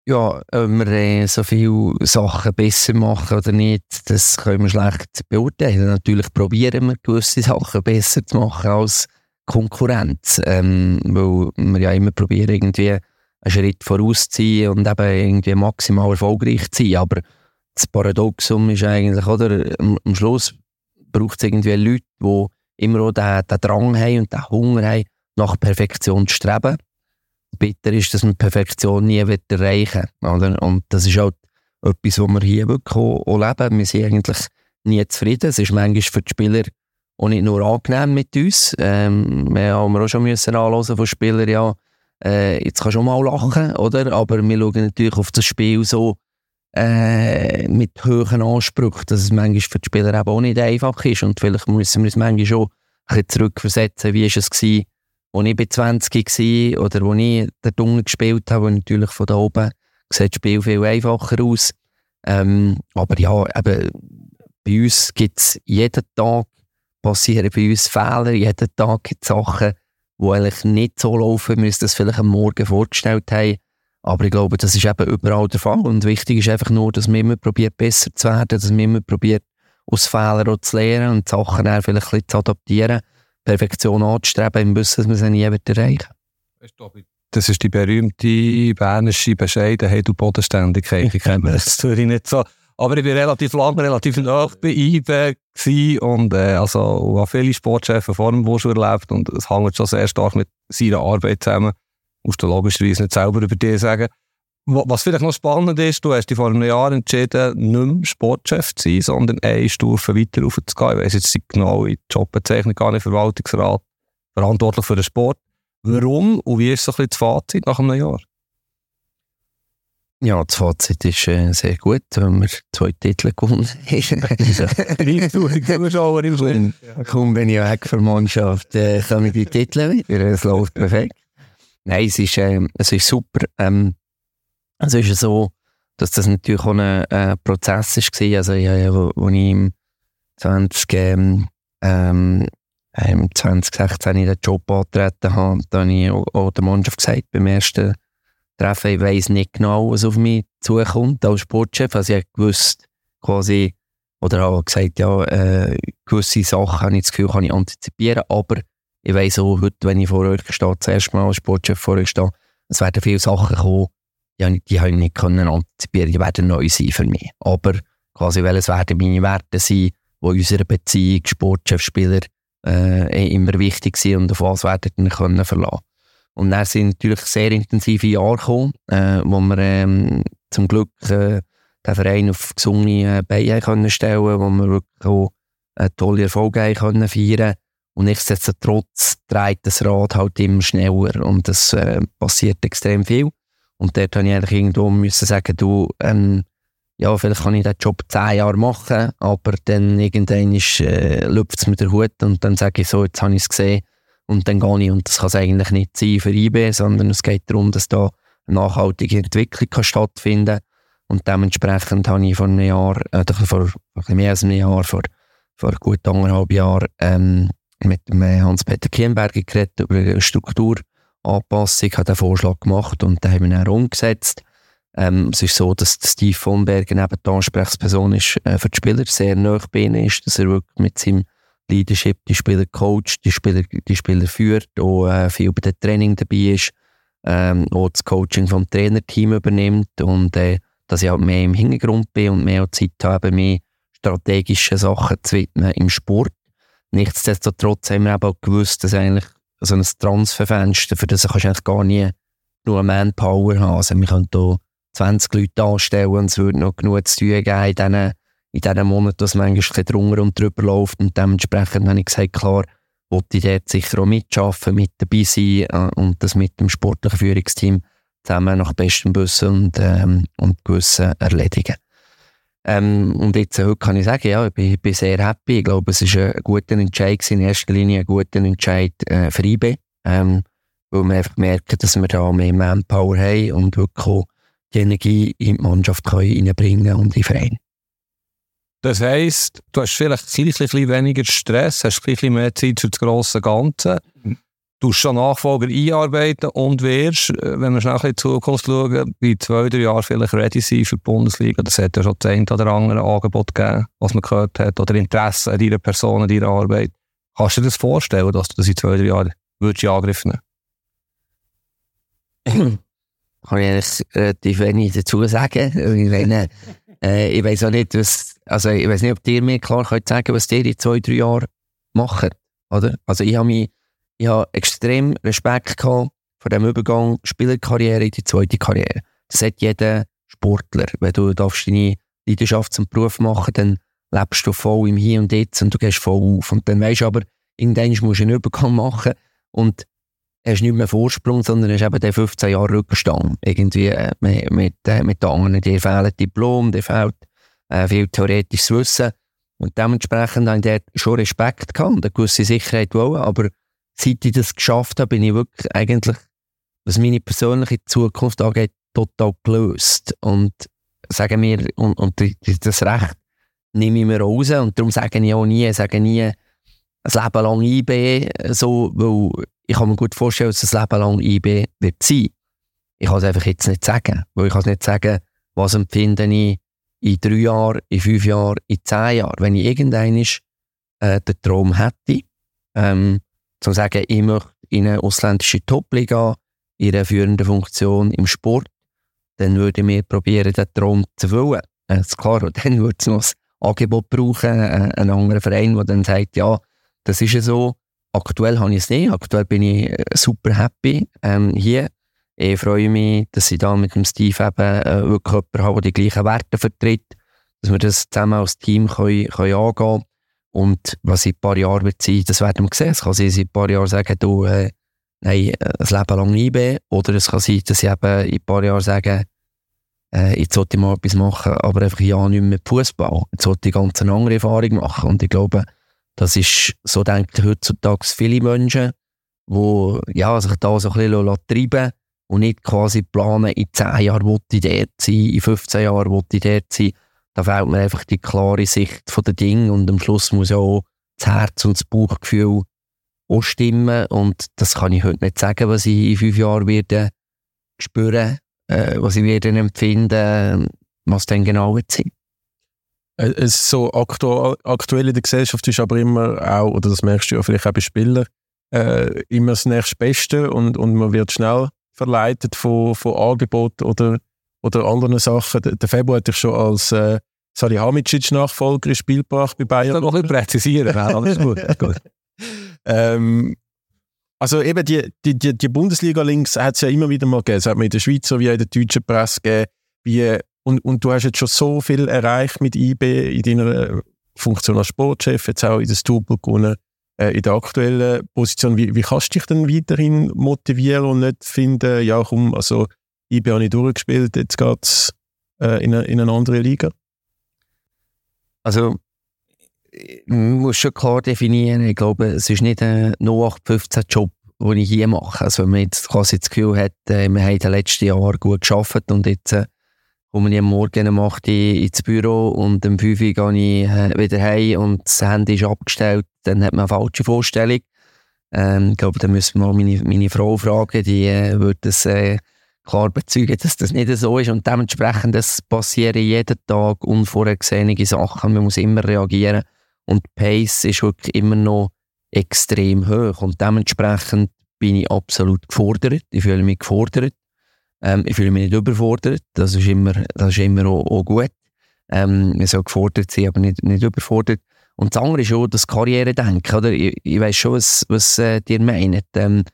Ja, ob wir äh, so viele Sachen besser machen oder nicht, das können wir schlecht beurteilen. Natürlich probieren wir gewisse Sachen besser zu machen als Konkurrenz, ähm, weil wir ja immer probieren, irgendwie einen Schritt vorauszuziehen und eben irgendwie maximal erfolgreich zu sein. Aber das Paradoxum ist eigentlich, oder, am Schluss braucht es irgendwie Leute, die immer auch den, den Drang haben und den Hunger haben, nach Perfektion zu streben bitter ist, dass man Perfektion nie wird erreichen wird. Und das ist halt etwas, was wir hier wirklich auch, leben. Wir sind eigentlich nie zufrieden. Es ist manchmal für die Spieler auch nicht nur angenehm mit uns. Ähm, wir haben auch schon müssen anhören von Spielern, ja, äh, jetzt kannst du auch mal lachen, oder? Aber wir schauen natürlich auf das Spiel so äh, mit hohen Ansprüchen, dass es manchmal für die Spieler eben auch nicht einfach ist. Und vielleicht müssen wir uns manchmal schon ein bisschen zurückversetzen, wie ist es war, als ich bei 20 war oder wo ich der Dunkel gespielt habe, wo natürlich von da oben sieht das Spiel viel einfacher aus. Ähm, aber ja, eben, bei uns gibt es jeden Tag passieren bei uns Fehler, jeden Tag gibt es Sachen, die eigentlich nicht so laufen, wie wir uns das vielleicht am Morgen vorgestellt haben. Aber ich glaube, das ist eben überall der Fall. Und wichtig ist einfach nur, dass man immer probiert, besser zu werden, dass man immer probiert, aus Fehlern zu lernen und Sachen dann vielleicht ein bisschen zu adaptieren. Perfektion anzustreben, im Wissen, dass man sie nie wird erreichen Das ist die berühmte bernische Bescheidenheit und Bodenständigkeit. Ich kenne das natürlich nicht so. Aber ich war relativ lange, relativ nah bei IBE und äh, also, habe viele Sportchefs vor dem Wursch erlebt und es hängt schon sehr stark mit seiner Arbeit zusammen. Musst du logischerweise nicht selber über die sagen. Was vielleicht noch spannend ist, du hast dich vor einem Jahr entschieden, nicht mehr Sportchef zu sein, sondern eine Stufe weiter raufzugehen. Ich weiss jetzt die genaue Jobbezeichnung gar nicht, Verwaltungsrat, verantwortlich für den Sport. Warum und wie ist so ein bisschen das Fazit nach einem Jahr? Ja, das Fazit ist äh, sehr gut, wenn wir zwei Titel gewonnen haben. Kaum bin ich weg für die Mannschaft, äh, kann ich die Titel wieder. Es läuft perfekt. Nein, es ist, äh, es ist super. Ähm, also ist so, dass das natürlich auch ein äh, Prozess war. Also, ja, ja, wo, wo ich im 20, ähm, ähm, im 2016 den Job angetreten habe, da habe ich auch, auch der Mannschaft gesagt, beim ersten Treffen, ich weiss nicht genau, was auf mich zukommt als Sportchef. Also ich gewusst, quasi, oder habe gesagt, ja, äh, gewisse Sachen habe ich das Gefühl, kann ich antizipieren, aber ich weiss auch heute, wenn ich vor euch stehe, das erste Mal als Sportchef vor euch stehe, es werden viele Sachen kommen, die, habe ich nicht können antizipieren, die werden neu sein für mich. Aber quasi, welches werden meine Werte sein, die in unserer Beziehung, Sportchef, Spieler, äh, immer wichtig sind und auf was werden wir können verlassen. Und dann sind natürlich sehr intensive Jahre gekommen, äh, wo wir ähm, zum Glück äh, den Verein auf gesunde äh, Beine können stellen wo wir wirklich auch äh, tolle Erfolge können feiern Und nichtsdestotrotz dreht das Rad halt immer schneller und es äh, passiert extrem viel. Und dort habe ich eigentlich irgendwo müssen sagen, du, ähm, ja, vielleicht kann ich den Job zehn Jahre machen, aber dann irgendwann ist, äh, lüpft es mir der Hut und dann sage ich so, jetzt habe ich es gesehen und dann gehe ich. Und das kann es eigentlich nicht sein für IB, sondern es geht darum, dass da eine nachhaltige Entwicklung kann stattfinden und dementsprechend habe ich vor einem Jahr, äh, vor, vor mehr als einem Jahr, vor, vor gut anderthalb Jahren ähm, mit dem Hans-Peter Kienberger geredet über eine Strukturanpassung, hat den Vorschlag gemacht und den haben wir dann umgesetzt. Ähm, es ist so, dass Steve von Bergen eben die Ansprechperson ist äh, für die Spieler, sehr nah bei ihnen ist, dass er wirklich mit seinem Leadership die Spieler coacht, die Spieler, die Spieler führt, auch äh, viel bei dem Training dabei ist, ähm, auch das Coaching vom Trainerteam übernimmt und äh, dass ich halt mehr im Hintergrund bin und mehr Zeit habe, mehr strategische Sachen zu widmen im Sport. Nichtsdestotrotz haben wir aber auch gewusst, dass eigentlich so ein Transferfenster, für das kannst du eigentlich gar nie nur Manpower haben. Also wir können hier 20 Leute anstellen und es würde noch genug zu tun geben in diesen, in diesen Monaten, dass man eigentlich drunter und drüber läuft. Und dementsprechend habe ich gesagt, klar, wollte ich dort sicher auch mitarbeiten, mit dabei sein äh, und das mit dem sportlichen Führungsteam zusammen nach bestem Wissen und, ähm, und Gewissen erledigen. Ähm, und jetzt heute kann ich sagen, ja, ich bin, bin sehr happy. Ich glaube, es war ein guter Entscheid, in erster Linie ein guter Entscheid äh, für IB. Ähm, weil wir einfach merken, dass wir da mehr Manpower haben und wirklich die Energie in die Mannschaft reinbringen und in den Verein. Das heisst, du hast vielleicht ein bisschen weniger Stress, hast ein bisschen mehr Zeit für das grosse Ganze. Du schon Nachfolger einarbeiten und wirst, äh, wenn wir schnell in die Zukunft schauen, bei zwei, drei Jahren vielleicht ready sein für die Bundesliga. Das hat ja schon das eine oder andere Angebot gegeben, was man gehört hat, oder Interesse an deiner Person, an deiner Arbeit. Kannst du dir das vorstellen, dass du das in zwei, drei Jahren würdest in Angriff nehmen? kann ich eigentlich relativ wenig dazu sagen. Ich, meine, äh, ich weiß auch nicht, was, also ich weiß nicht, ob ihr mir klar könnt sagen, was ihr in zwei, drei Jahren macht, oder? Also ich habe mich, ich habe extrem Respekt gehabt vor dem Übergang Spielerkarriere in die zweite Karriere. Das hat jeder Sportler. Wenn du darfst deine Leidenschaft zum Beruf machen, dann lebst du voll im Hier und Jetzt und du gehst voll auf. Und dann weisst du aber, irgendwann musst du einen Übergang machen und hast nicht mehr Vorsprung, sondern hast eben den 15 Jahre Rückstand. Irgendwie äh, mit, äh, mit den anderen. Dir fehlen Diplom, dir fehlt äh, viel theoretisches Wissen. Und dementsprechend habe ich dort schon Respekt gehabt und eine gewisse Sicherheit wollen. Aber seit ich das geschafft habe, bin ich wirklich eigentlich, was meine persönliche Zukunft angeht, total gelöst. Und sagen wir, und, und das Recht nehme ich mir raus. Und darum sage ich auch nie, sage nie, ein Leben lang IB, so, weil ich kann mir gut vorstellen, dass das Leben lang IB wird sein. Ich kann es einfach jetzt nicht sagen. Weil ich kann es nicht sagen, was empfinde ich in drei Jahren, in fünf Jahren, in zehn Jahren. Wenn ich irgendeinen äh, den Traum hätte, ähm, zu sagen, ich möchte in eine ausländische Topliga, in einer führenden Funktion im Sport, dann würde ich mir probieren, den Traum zu erfüllen. Äh, ist klar, und dann würde es noch ein Angebot brauchen, äh, einen anderen Verein, der dann sagt, ja, das ist ja so, Aktuell habe ich es nicht. Aktuell bin ich äh, super happy ähm, hier. Ich freue mich, dass ich da mit dem Steve eben äh, wirklich jemanden habe, der die gleichen Werte vertritt, dass wir das zusammen als Team können, können angehen Und was in ein paar Jahren wird sein, das werden wir sehen. Es kann sein, dass ich in ein paar Jahren sagen, du, äh, nein, äh, ein Leben lang IB. Oder es kann sein, dass ich eben in ein paar Jahren sage, äh, jetzt sollte ich mal etwas machen, aber einfach ja nicht mehr Fußball. Jetzt sollte ich ganz eine andere Erfahrung machen. Und ich glaube, das ist, so denken heutzutage viele Menschen, die ja, sich da so ein bisschen treiben und nicht quasi planen, in 10 Jahren will ich dort sein, in 15 Jahren will ich dort sein. Da fehlt mir einfach die klare Sicht von den Dingen und am Schluss muss ja auch das Herz und das Bauchgefühl auch stimmen. Und das kann ich heute nicht sagen, was ich in fünf Jahren werde spüren, äh, was ich werde empfinden, was dann genau wird sein. Äh, es so aktuell, aktuell in der Gesellschaft ist aber immer auch, oder das merkst du ja vielleicht auch bei Spielern, äh, immer das nächste Beste und, und man wird schnell verleitet von, von Angeboten oder, oder anderen Sachen. Der, Februar hat dich schon als äh, Salihamidzic-Nachfolger ins Spiel gebracht bei Bayern. Ich noch ein bisschen präzisieren, alles gut. gut. ähm, also eben die, die, die, die Bundesliga-Links hat es ja immer wieder mal gegeben. Es hat man in der Schweiz sowie in der deutschen Presse gegeben. Wie, und, und du hast jetzt schon so viel erreicht mit IB in deiner Funktion als Sportchef, jetzt auch in der Stubel gewonnen, äh, in der aktuellen Position. Wie, wie kannst du dich denn weiterhin motivieren und nicht finden, ja komm, also IB habe ich durchgespielt, jetzt geht es äh, in, eine, in eine andere Liga? Also man muss schon klar definieren, ich glaube, es ist nicht ein 0815-Job, den ich hier mache. Also wenn man jetzt quasi das Gefühl hat, äh, wir haben in den letzten Jahren gut geschafft und jetzt äh, komme ich am Morgen um 8 Uhr ins Büro und um 5 Uhr gehe ich äh, wieder heim und das Handy ist abgestellt, dann hat man eine falsche Vorstellung. Ähm, ich glaube, da müssen wir mal meine, meine Frau fragen, die äh, würde das äh, klar bezeugen, dass das nicht so ist und dementsprechend passieren jeden Tag unvorhergesehene Sachen, man muss immer reagieren und die Pace ist wirklich immer noch extrem hoch und dementsprechend bin ich absolut gefordert, ich fühle mich gefordert ähm, ich fühle mich nicht überfordert. Das ist immer, das ist immer auch, auch gut. Ähm, man soll gefordert sein, aber nicht, nicht überfordert. Und das andere ist auch das Karrieredenken. Ich, ich weiß schon, was, was äh, ihr meint. Ähm,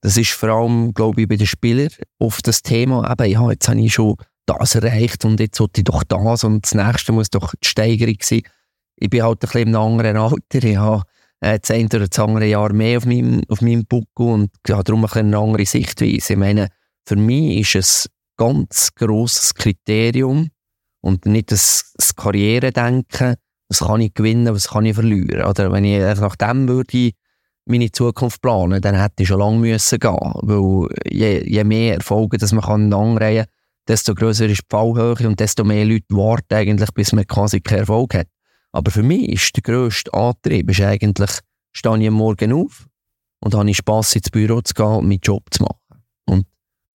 das ist vor allem, glaube ich, bei den Spielern oft das Thema, eben, ja, jetzt habe ich schon das erreicht und jetzt sollte ich doch das und das nächste muss doch die Steigerung sein. Ich bin halt ein bisschen im anderen Alter. Ich habe äh, das eine oder das andere Jahr mehr auf meinem, auf meinem Buckel und habe darum ein eine andere Sichtweise. Ich meine, für mich ist es ein ganz grosses Kriterium und nicht das, das Karrieredenken, was kann ich gewinnen, was kann ich verlieren. Oder wenn ich nach dem würde meine Zukunft planen, dann hätte ich schon lange müssen gehen, weil je, je mehr Erfolge, dass man kann anreihen kann, desto größer ist die Fallhöhe und desto mehr Leute warten eigentlich, bis man quasi keinen Erfolg hat. Aber für mich ist der grösste Antrieb ist eigentlich, stehe ich am Morgen auf und habe Spass ins Büro zu gehen und meinen Job zu machen.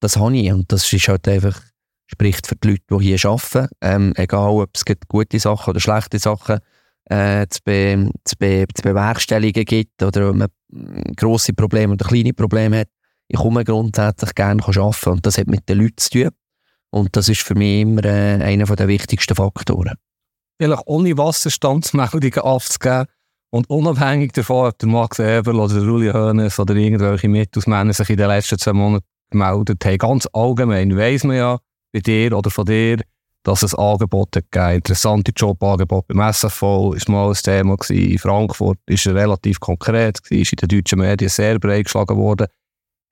Das habe ich und das ist halt einfach, spricht für die Leute, die hier arbeiten, ähm, egal ob es gute Sachen oder schlechte Sachen äh, zu, be, zu, be, zu bewerkstelligen gibt oder ob man grosse Probleme oder kleine Probleme hat. Ich komme grundsätzlich gerne arbeiten und das hat mit den Leuten zu tun. Und das ist für mich immer äh, einer der wichtigsten Faktoren. Vielleicht ohne Wasserstandsmeldungen aufzugeben und unabhängig davon, ob der Max Eberl oder der Uli Hoeneß oder irgendwelche Mittelmänner sich in den letzten zwei Monaten gemeldet haben. Ganz allgemein weiss man ja bei dir oder von dir, dass es Angebote gibt. Interessante Jobangebote beim SFV ist mal ein Thema. In Frankfurt ist es relativ konkret gewesen, ist in den deutschen Medien sehr breit geschlagen worden.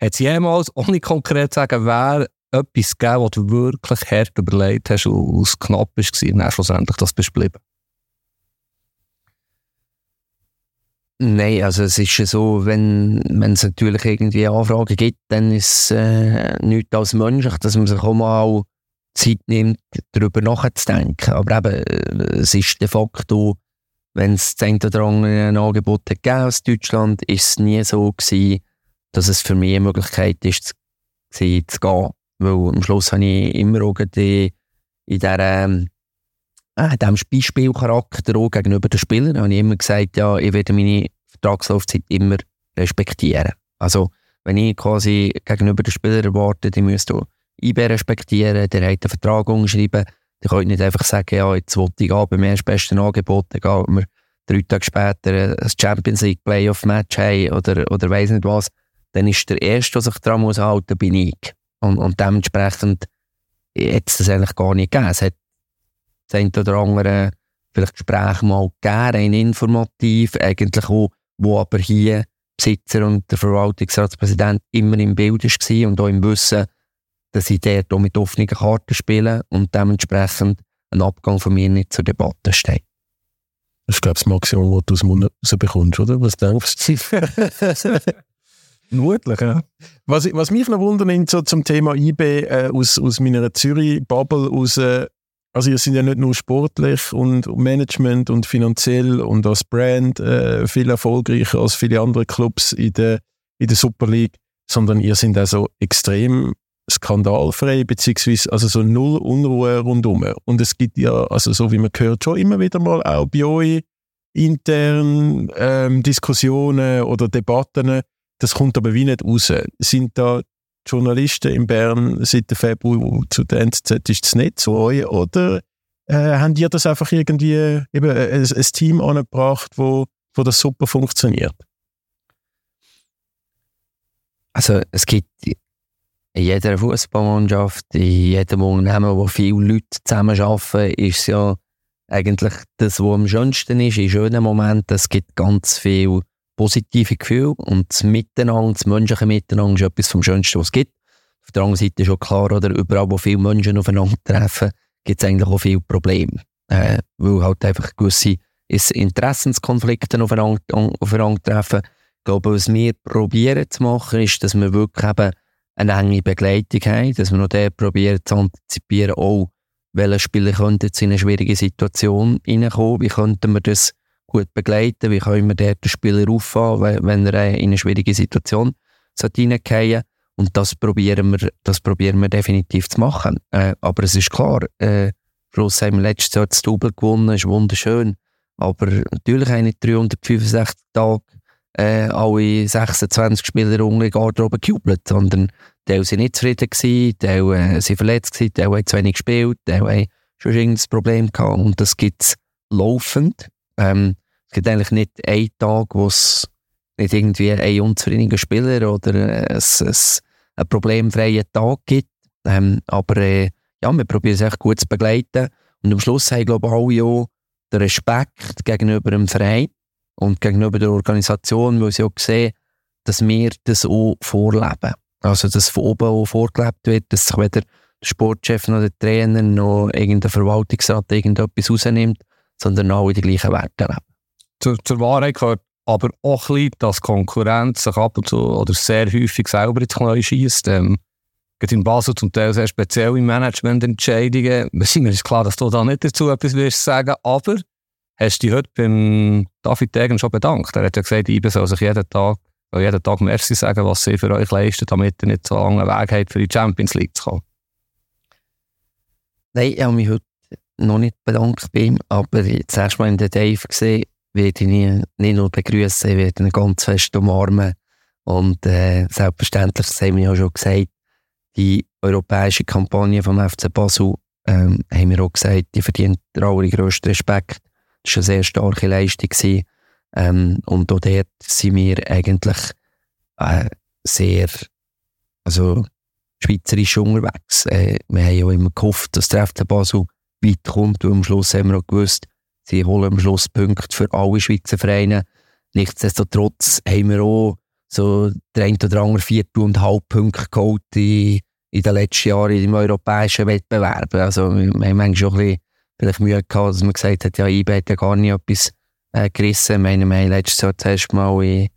Hat es jemals, ohne konkret zu sagen, wer etwas gegeben, was du wirklich hart überlegt hast und es knapp war, und dann schlussendlich das bist geblieben? Nein, also es ist ja so, wenn, wenn es natürlich irgendwie Anfragen gibt, dann ist es äh, nichts als menschlich, dass man sich auch mal Zeit nimmt, darüber nachzudenken. Aber eben, äh, es ist de facto, wenn es das oder andere ein Angebot gegeben aus Deutschland, ist es nie so gewesen, dass es für mich eine Möglichkeit ist, zu, gehen. Weil am Schluss habe ich immer die, in dieser, äh, dem Beispielcharakter auch gegenüber den Spielern habe ich immer gesagt, ja, ich werde meine Vertragslaufzeit immer respektieren. Also, wenn ich quasi gegenüber den Spielern erwarte, die müssen IB respektieren, der hat einen Vertrag unterschreiben, dann kann ich nicht einfach sagen, ja, jetzt wollte ich beim erstbesten Angebot, dann gehen wir drei Tage später ein Champions League Playoff Match haben oder, oder weiss nicht was, dann ist der Erste, der sich daran muss halten, bin ich. Und, und dementsprechend hat es das eigentlich gar nicht gegeben. Es hat das eine oder andere vielleicht Gespräch mal gegeben, informativ, eigentlich auch, wo aber hier Besitzer und der Verwaltungsratspräsident immer im Bild war und auch im Wissen, dass sie dort auch mit offenen Karten spielen und dementsprechend ein Abgang von mir nicht zur Debatte steht. Das ist, glaube ich, das Maximum, was du aus dem Mund bekommst, oder? Was denkst du? Vermutlich, ja. Was, was mich noch wundert so zum Thema IB äh, aus, aus meiner Zürich-Bubble aus, äh, also ihr seid ja nicht nur sportlich und Management und finanziell und als Brand äh, viel erfolgreicher als viele andere Clubs in der, in der Super League, sondern ihr seid also extrem skandalfrei, beziehungsweise also so null Unruhe rundum. Und es gibt ja, also so wie man hört, schon immer wieder mal auch bei euch intern ähm, Diskussionen oder Debatten. Das kommt aber wie nicht raus. Sind da Journalisten in Bern seit dem Februar zu der NZZ ist es nicht so oder äh, haben die das einfach irgendwie eben ein, ein Team angebracht, wo, wo das super funktioniert? Also es gibt in jeder Fußballmannschaft, in jedem Unternehmen, wo viele Leute zusammenarbeiten, ist es ja eigentlich das, was am schönsten ist, in schönen Momenten. Es gibt ganz viel positive Gefühle und das Miteinander, das menschliche Miteinander ist etwas vom Schönsten, was es gibt. Auf der anderen Seite ist auch klar, oder, überall, wo viele Menschen aufeinander treffen, gibt es eigentlich auch viele Probleme. Äh, weil halt einfach gewisse Interessenskonflikte aufeinander, aufeinander treffen. Ich glaube, was wir probieren zu machen, ist, dass wir wirklich eben eine enge Begleitung haben, dass wir noch der probieren zu antizipieren, auch welche Spieler könnten in eine schwierige Situation reinkommen, wie könnten wir das gut begleiten, wie können wir den Spieler auffahren, wenn er in eine schwierige Situation hineingehen und das probieren wir, das probieren wir definitiv zu machen. Äh, aber es ist klar, äh, Schluss haben wir letztes Jahr das Double gewonnen, ist wunderschön. Aber natürlich haben nicht 365 Tage äh, alle 26 Spieler unter die gejubelt, sondern die waren nicht zufrieden, die äh, sind verletzt, die haben zu wenig gespielt, die haben schon irgendein Problem gehabt und das gibt es laufend. Ähm, es gibt eigentlich nicht einen Tag, wo es nicht irgendwie einen unzufriedenen Spieler oder äh, ein, ein, einen problemfreien Tag gibt. Ähm, aber äh, ja, wir probieren es echt gut zu begleiten. Und am Schluss haben, glaube ich, alle auch den Respekt gegenüber dem Verein und gegenüber der Organisation, weil sie auch sehen, dass wir das auch vorleben. Also, dass von oben auch vorgelebt wird, dass sich weder der Sportchef noch der Trainer noch irgendein Verwaltungsrat irgendetwas rausnimmt, sondern alle die gleichen Werte leben. Zur, zur Wahrheit gehört aber auch ein bisschen, dass Konkurrenz sich ab und zu oder sehr häufig selber ins Knie schießt. Ähm, in Basel zum Teil sehr speziell in Managemententscheidungen. Mir klar, dass du da nicht dazu etwas willst sagen, aber hast du dich heute beim David Degen schon bedankt? Er hat ja gesagt, IBE soll sich jeden Tag, jeden Tag Merci sagen, was sie für euch leisten, damit ihr nicht so lange Weg habt, für die Champions League zu kommen. Nein, ich habe mich heute noch nicht bedankt bei ihm, aber jetzt erst mal in der Dave gesehen, werde ich ihn nicht nur begrüßen, ich werde ihn ganz fest umarmen. Und äh, selbstverständlich, das haben wir ja schon gesagt, die europäische Kampagne vom FC Basel, ähm, haben wir auch gesagt, die verdient den allergrößten Respekt. Das war eine sehr starke Leistung. Ähm, und auch dort sind wir eigentlich äh, sehr also, schweizerisch unterwegs. Äh, wir haben ja immer gehofft, dass der FC Basel weit kommt, weil am Schluss haben wir auch gewusst, sie holen am Schluss Punkte für alle Schweizer Vereine. Nichtsdestotrotz haben wir auch so der ein oder andere Viertel und Halbpunkt geholt in, in den letzten Jahren im europäischen Wettbewerb. Also wir haben manchmal schon ein bisschen Mühe gehabt, dass man gesagt hat, ja, IB hat ja gar nicht etwas äh, gerissen. Ich meine, wir haben letztes Jahr zuerst mal in,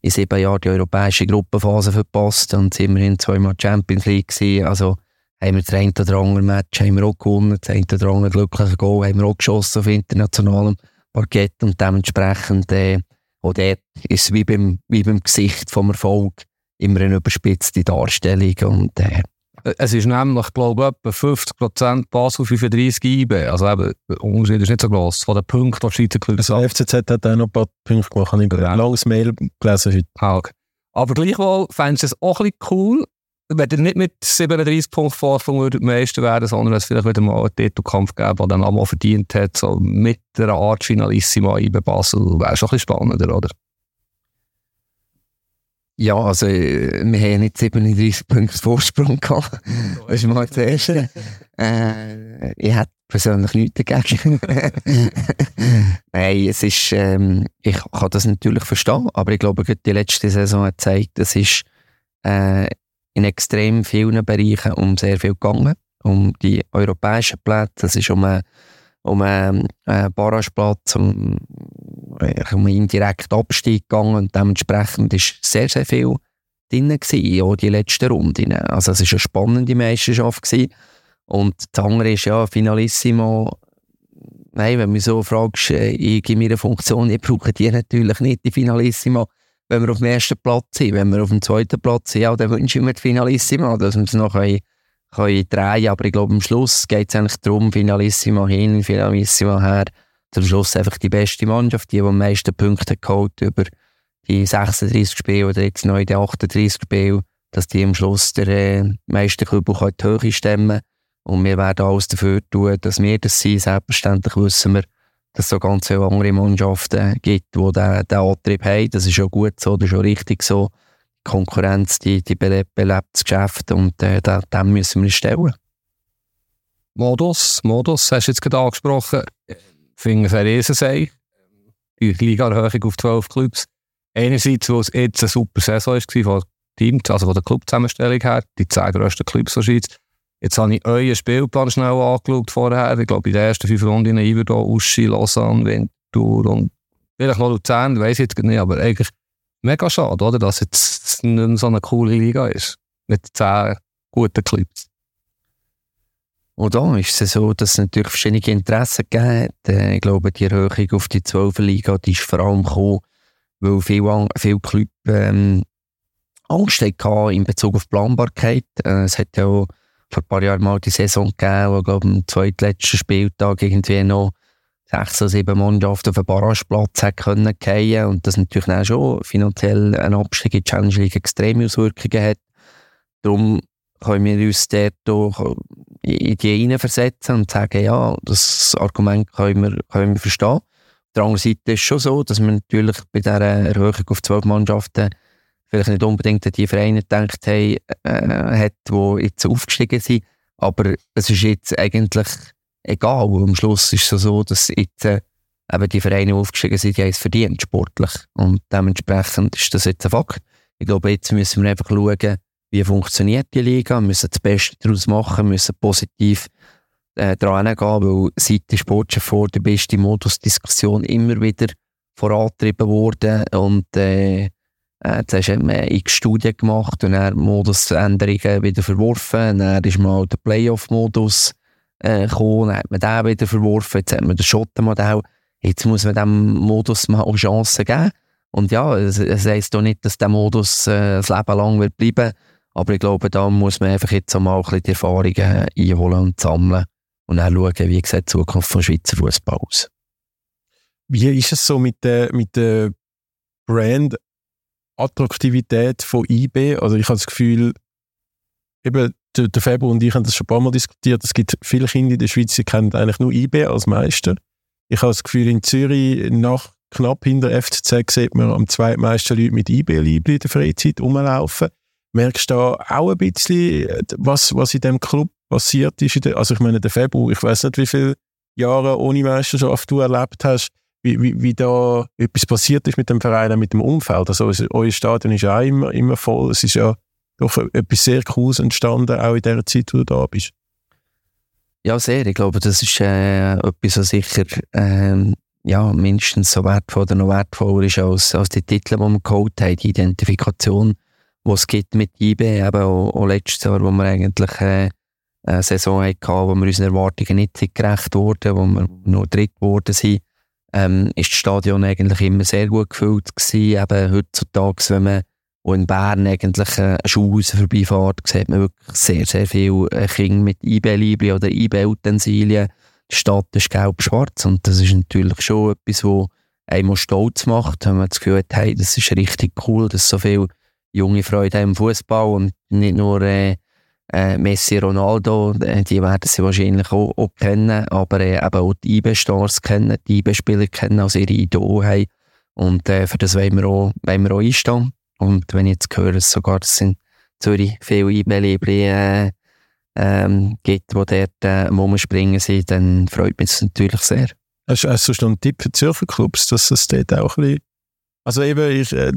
in sieben Jahren die europäische Gruppenphase verpasst und sind immerhin zweimal Champions League gewesen. Also haben wir das ein oder andere Match haben wir auch gewonnen, das ein oder andere glückliche Goal haben wir auch geschossen auf internationalem Parkett und dementsprechend äh, auch dort ist es wie beim, wie beim Gesicht vom Erfolg immer eine überspitzte Darstellung und äh, es ist nämlich, glaube ich, etwa 50% Basel, 35 IB. Also eben, der Unterschied ist nicht so groß. Von den Punkten, die Schweizer Clubs Also FCZ hat auch noch ein paar Punkte gemacht. Ich habe ein langes Mail gelesen heute. Ah, okay. Aber gleichwohl fändest du es auch ein bisschen cool, wenn ihr nicht mit 37 Punkten Vorsprung würdet Meister werden, sondern es vielleicht wieder mal einen Titelkampf geben, der dann einmal verdient hat, so mit einer Art Finalissima IB Basel, wäre schon ein bisschen spannender, oder? Ja, also äh, wir haben nicht 37 Punkte Vorsprung gehabt. Das ist mal das Erste. Äh, ich hätte persönlich nichts dagegen. Nein, es ist, ähm, ich kann das natürlich verstehen, aber ich glaube, die letzte Saison hat gezeigt, es ist äh, in extrem vielen Bereichen um sehr viel gegangen. Um die europäischen Plätze, es ist um einen, um einen Barrageplatz, um, um indirekten Abstieg gegangen und dementsprechend ist sehr, sehr viel drin gewesen, auch die letzten Runden. Also es war eine spannende Meisterschaft gewesen. Und das andere ist ja, Finalissimo, nein, wenn du mich so fragst, äh, ich in meiner Funktion, ich brauche die natürlich nicht, die Finalissimo, wenn wir auf dem ersten Platz sind. Wenn wir auf dem zweiten Platz sind, ja, dann ich mir die Finalissimo, dass wir es noch können, können drehen Aber ich glaube, am Schluss geht es eigentlich darum, Finalissimo hin, Finalissimo her. Zum Schluss einfach die beste Mannschaft, die, die am meisten Punkte geholt über die 36 Spiele oder jetzt neu die 38 Spiele, dass die am Schluss der äh, meisten Kübel die Höhe stemmen Und wir werden alles dafür tun, dass wir das sind. Selbstverständlich wissen wir, dass es so ganz viele andere Mannschaften gibt, die diesen, diesen Antrieb haben. Das ist schon gut so, das ist schon richtig so. Die Konkurrenz, die, die belebt, belebt das Geschäft und äh, dem müssen wir stellen. Modus, Modus, hast du jetzt gerade angesprochen. Ich finde es ein Riesensei. Die Liga-Erhöhung auf 12 Clubs. Einerseits, wo es jetzt eine super Saison war von Teams, also von der Clubzusammenstellung her, die zehn grössten Clubs wahrscheinlich. Jetzt habe ich euren Spielplan schnell angeschaut vorher. Ich glaube, in den ersten fünf Runden Iverdo, Uschi, Lausanne, Winter und vielleicht noch Luzern, weiß ich jetzt nicht, aber eigentlich mega schade, oder? dass jetzt nicht so eine coole Liga ist. Mit zehn guten Clubs. Und da ist es so, dass es natürlich verschiedene Interessen gibt. Ich glaube, die Erhöhung auf die 12 Liga, die ist vor allem gekommen, weil viele, viele Clubs ähm, Angst hatten in Bezug auf Planbarkeit. Äh, es hat ja auch vor ein paar Jahren mal die Saison gegeben, wo, glaube am zweitletzten Spieltag irgendwie noch sechs oder sieben Mannschaften auf den Barrageplatz hat können fallen und das natürlich auch schon finanziell ein Abstieg in die Challenge League extreme Auswirkungen hat. Darum können wir uns dort in die hineinversetzen und sagen, ja, das Argument können wir, können wir verstehen. Auf der anderen Seite ist es schon so, dass man natürlich bei dieser Erhöhung auf zwölf Mannschaften vielleicht nicht unbedingt an die Vereine gedacht äh, hat, die jetzt aufgestiegen sind. Aber es ist jetzt eigentlich egal. Am Schluss ist es so, dass jetzt äh, eben die Vereine, aufgestiegen sind, die haben es verdient, sportlich. Und dementsprechend ist das jetzt ein Fakt. Ich glaube, jetzt müssen wir einfach schauen, wie funktioniert die Liga, müssen das Beste daraus machen, müssen positiv äh, dran gehen, weil seit der Sportchef vor der beste Modusdiskussion immer wieder vorangetrieben wurde und äh, äh, zuerst hat man x Studien gemacht und dann Modusänderungen wieder verworfen. Dann ist mal der Playoff-Modus äh, gekommen, dann hat man den wieder verworfen. Jetzt hat man das Schottenmodell. Jetzt muss man dem Modus mal Chancen geben. Und ja, es, es heisst doch nicht, dass der Modus äh, das Leben lang wird bleiben. Aber ich glaube, da muss man einfach jetzt mal ein bisschen die Erfahrungen einholen und sammeln. Und dann schauen, wie sieht die Zukunft vom Schweizer Fußball aus. Wie ist es so mit der, mit der Brand Attraktivität von IB. Also ich habe das Gefühl, eben der, der Februar und ich haben das schon ein paar Mal diskutiert, es gibt viele Kinder in der Schweiz, die kennen eigentlich nur IB als Meister. Ich habe das Gefühl, in Zürich nach knapp hinter FCZ sieht man am zweitmeisten Leute mit IB-Liebli in der Freizeit rumlaufen. Merkst du da auch ein bisschen, was, was in dem Club passiert ist? also ich meine, der Februar, ich weiß nicht, wie viele Jahre ohne Meisterschaft du erlebt hast wie, wie, wie da etwas passiert ist mit dem Verein, mit dem Umfeld. Also euer Stadion ist ja auch immer, immer voll. Es ist ja doch etwas sehr Cooles entstanden, auch in der Zeit, wo du da bist. Ja, sehr. Ich glaube, das ist äh, etwas, was sicher ähm, ja, mindestens so wertvoll oder noch wertvoller ist als, als die Titel, die wir geholt haben, die Identifikation, die es gibt mit IB, eben auch, auch letztes Jahr, wo wir eigentlich äh, eine Saison hatten, wo wir unseren Erwartungen nicht gerecht wurden, wo wir nur dritt geworden sind ähm, ist das Stadion eigentlich immer sehr gut gefüllt gewesen. Eben heutzutage, wenn man auch in Bern eigentlich äh, eine Schule vorbeifährt, sieht man wirklich sehr, sehr viele äh, Kinder mit IB-Libri oder IB-Utensilien. Die Stadt ist gelb-schwarz und das ist natürlich schon etwas, was einem stolz macht, wenn man das Gefühl hat, hey, das ist richtig cool, dass so viele junge Freude haben im Fußball und nicht nur äh, äh, Messi, Ronaldo, äh, die werden sie wahrscheinlich auch, auch kennen, aber äh, eben auch die IB-Stars kennen, die IB-Spieler kennen, als ihre Idole haben. Und äh, für das wollen wir, auch, wollen wir auch einstehen. Und wenn ich jetzt höre, dass sogar sind Zürich viele IB-Libri äh, ähm, gibt, die dort äh, rumspringen sind, dann freut mich das natürlich sehr. Hast, hast du schon einen Tipp für Zürcher Clubs, dass es dort auch ein bisschen... Also eben, ich, äh,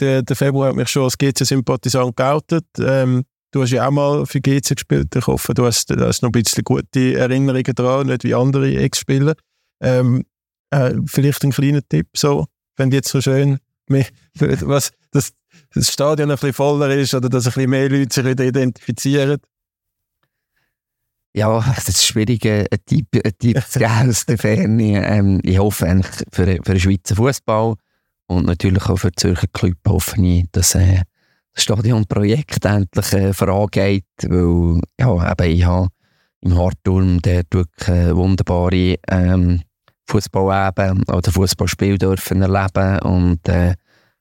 der, der Februar hat mich schon als GC-Sympathisant geoutet. Ähm, Du hast ja auch mal für GC gespielt. Ich hoffe, du hast, du hast noch ein bisschen gute Erinnerungen daran, nicht wie andere Ex-Spieler. Ähm, äh, vielleicht ein kleiner Tipp, so, wenn jetzt so schön, was, dass das Stadion ein bisschen voller ist oder dass ein bisschen mehr Leute sich identifizieren. Ja, es ist schwierig, einen Tipp, einen Tipp zu geben aus der Ferne. Ähm, ich hoffe eigentlich für, für den Schweizer Fußball und natürlich auch für den Zürcher Club hoffe ich, dass äh, das Stadionprojekt endlich äh, vorangeht, weil ja, eben, ich habe im Hartturm dort wirklich äh, wunderbare ähm, Fußball eben oder Fußballspiel dürfen erleben. Und äh,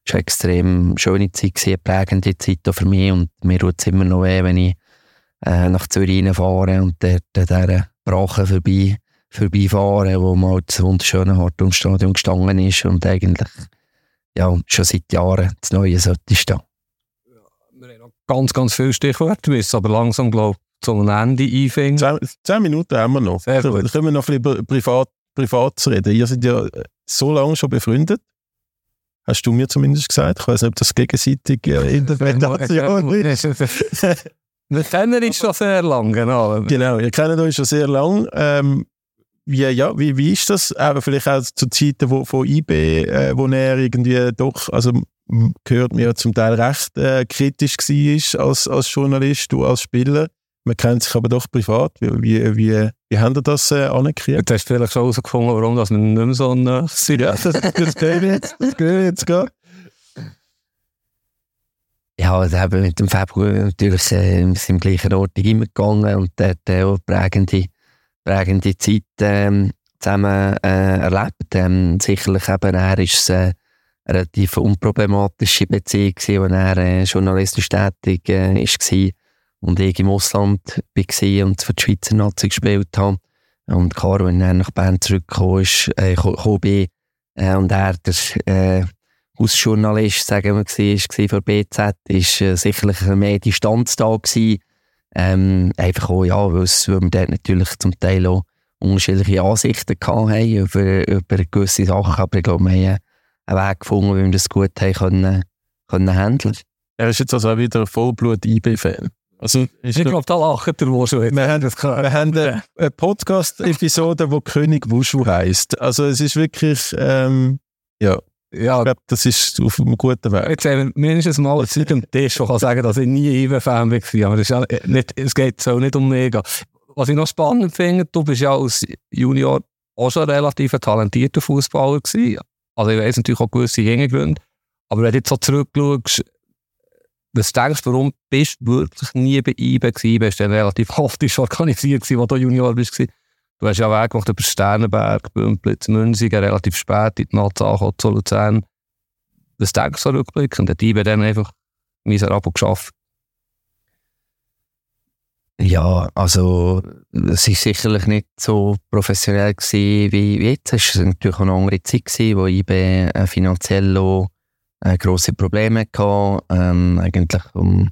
es war eine extrem schöne Zeit, eine prägende Zeit für mich. Und mir tut es immer noch weh, wenn ich äh, nach Zürich fahre und dort an dieser Brache vorbei, vorbeifahren, wo mal das wunderschöne Hartturmstadion gestanden ist und eigentlich ja, schon seit Jahren das Neue sollte stehen. Wir haben noch ganz, ganz viele Stichworte, wir müssen aber langsam, glaube ich, zum Ende einfinden. Zehn, zehn Minuten haben wir noch. Sehr gut. Dann können wir noch ein bisschen privat, privat reden. Ihr seid ja so lange schon befreundet. Hast du mir zumindest gesagt. Ich weiß nicht, ob das gegenseitig äh, Interpretation ist. Wir kennen uns schon sehr lange, genau. Genau, ihr kennt euch schon sehr lange. Ähm, wie, ja, wie, wie ist das? Aber vielleicht auch zu Zeiten wo, von IB, äh, wo er irgendwie doch, also gehört mir zum Teil recht äh, kritisch war als, als Journalist, du als Spieler. Man kennt sich aber doch privat. Wie, wie, wie, wie haben ihr das äh, angekriegt? Jetzt hast du vielleicht schon herausgefunden, warum dass wir nicht mehr so nah sind. Ja, das, das gehört jetzt. Das gehört jetzt gerade. Ja, also eben mit dem Februar natürlich äh, wir sind im gleichen Ort immer gegangen und dort äh, auch prägende, prägende Zeit ähm, zusammen äh, erlebt. Ähm, sicherlich eben, er ist äh, eine relativ unproblematische Beziehung gewesen, wo er äh, journalistisch tätig äh, ist und ich im Ausland war und für die Schweizer Nazi gespielt habe. Und klar, wenn er nach Bern zurückgekommen ist, äh, bin, äh, und er der äh, Hausjournalist, sagen wir, war, war für BZ, ist äh, sicherlich mehr Distanz da gewesen. Ähm, einfach auch, ja, weil wir dort natürlich zum Teil auch unterschiedliche Ansichten gehabt haben über, über gewisse Sachen, aber ich glaube, wir haben einen Weg gefunden, wie wir das gut haben können, können handeln. Er ist jetzt also auch wieder ein Vollblut-IB-Fan. Also, Ich glaube, da lacht der wohl schon jetzt. Wir haben, wir haben eine, eine Podcast-Episode, die König Wushu heisst. Also es ist wirklich, ähm, ja, Ja, ich glaube, das ist auf einem guten Weg. Jetzt haben wir mindestens mal eine Zeit am Tisch, die kann sagen, dass ich nie IB-Fan war. Aber das ist ja nicht, es geht so nicht um mega. Was ich noch spannend finde, du bist ja als Junior auch schon relativ ein talentierter Fußballer gewesen. Also ich weiss natürlich auch gewisse Hintergründe. Aber wenn du jetzt so zurückschaust, was denkst du, warum bist du wirklich nie bei IB gewesen? Bist du dann relativ haftig organisiert gewesen, als du Junior bist? Du hast ja Weg gemacht über Sternenberg, Bümplitz, Münzigen, relativ spät in die Nazi zu Luzern. Was denkst du rückblickend? Hat IB dann einfach miserabel geschafft? Ja, also es war sicherlich nicht so professionell gewesen wie jetzt. Es war natürlich auch eine andere Zeit, gewesen, wo IB äh, finanziell auch äh, grosse Probleme hatte. Ähm, eigentlich um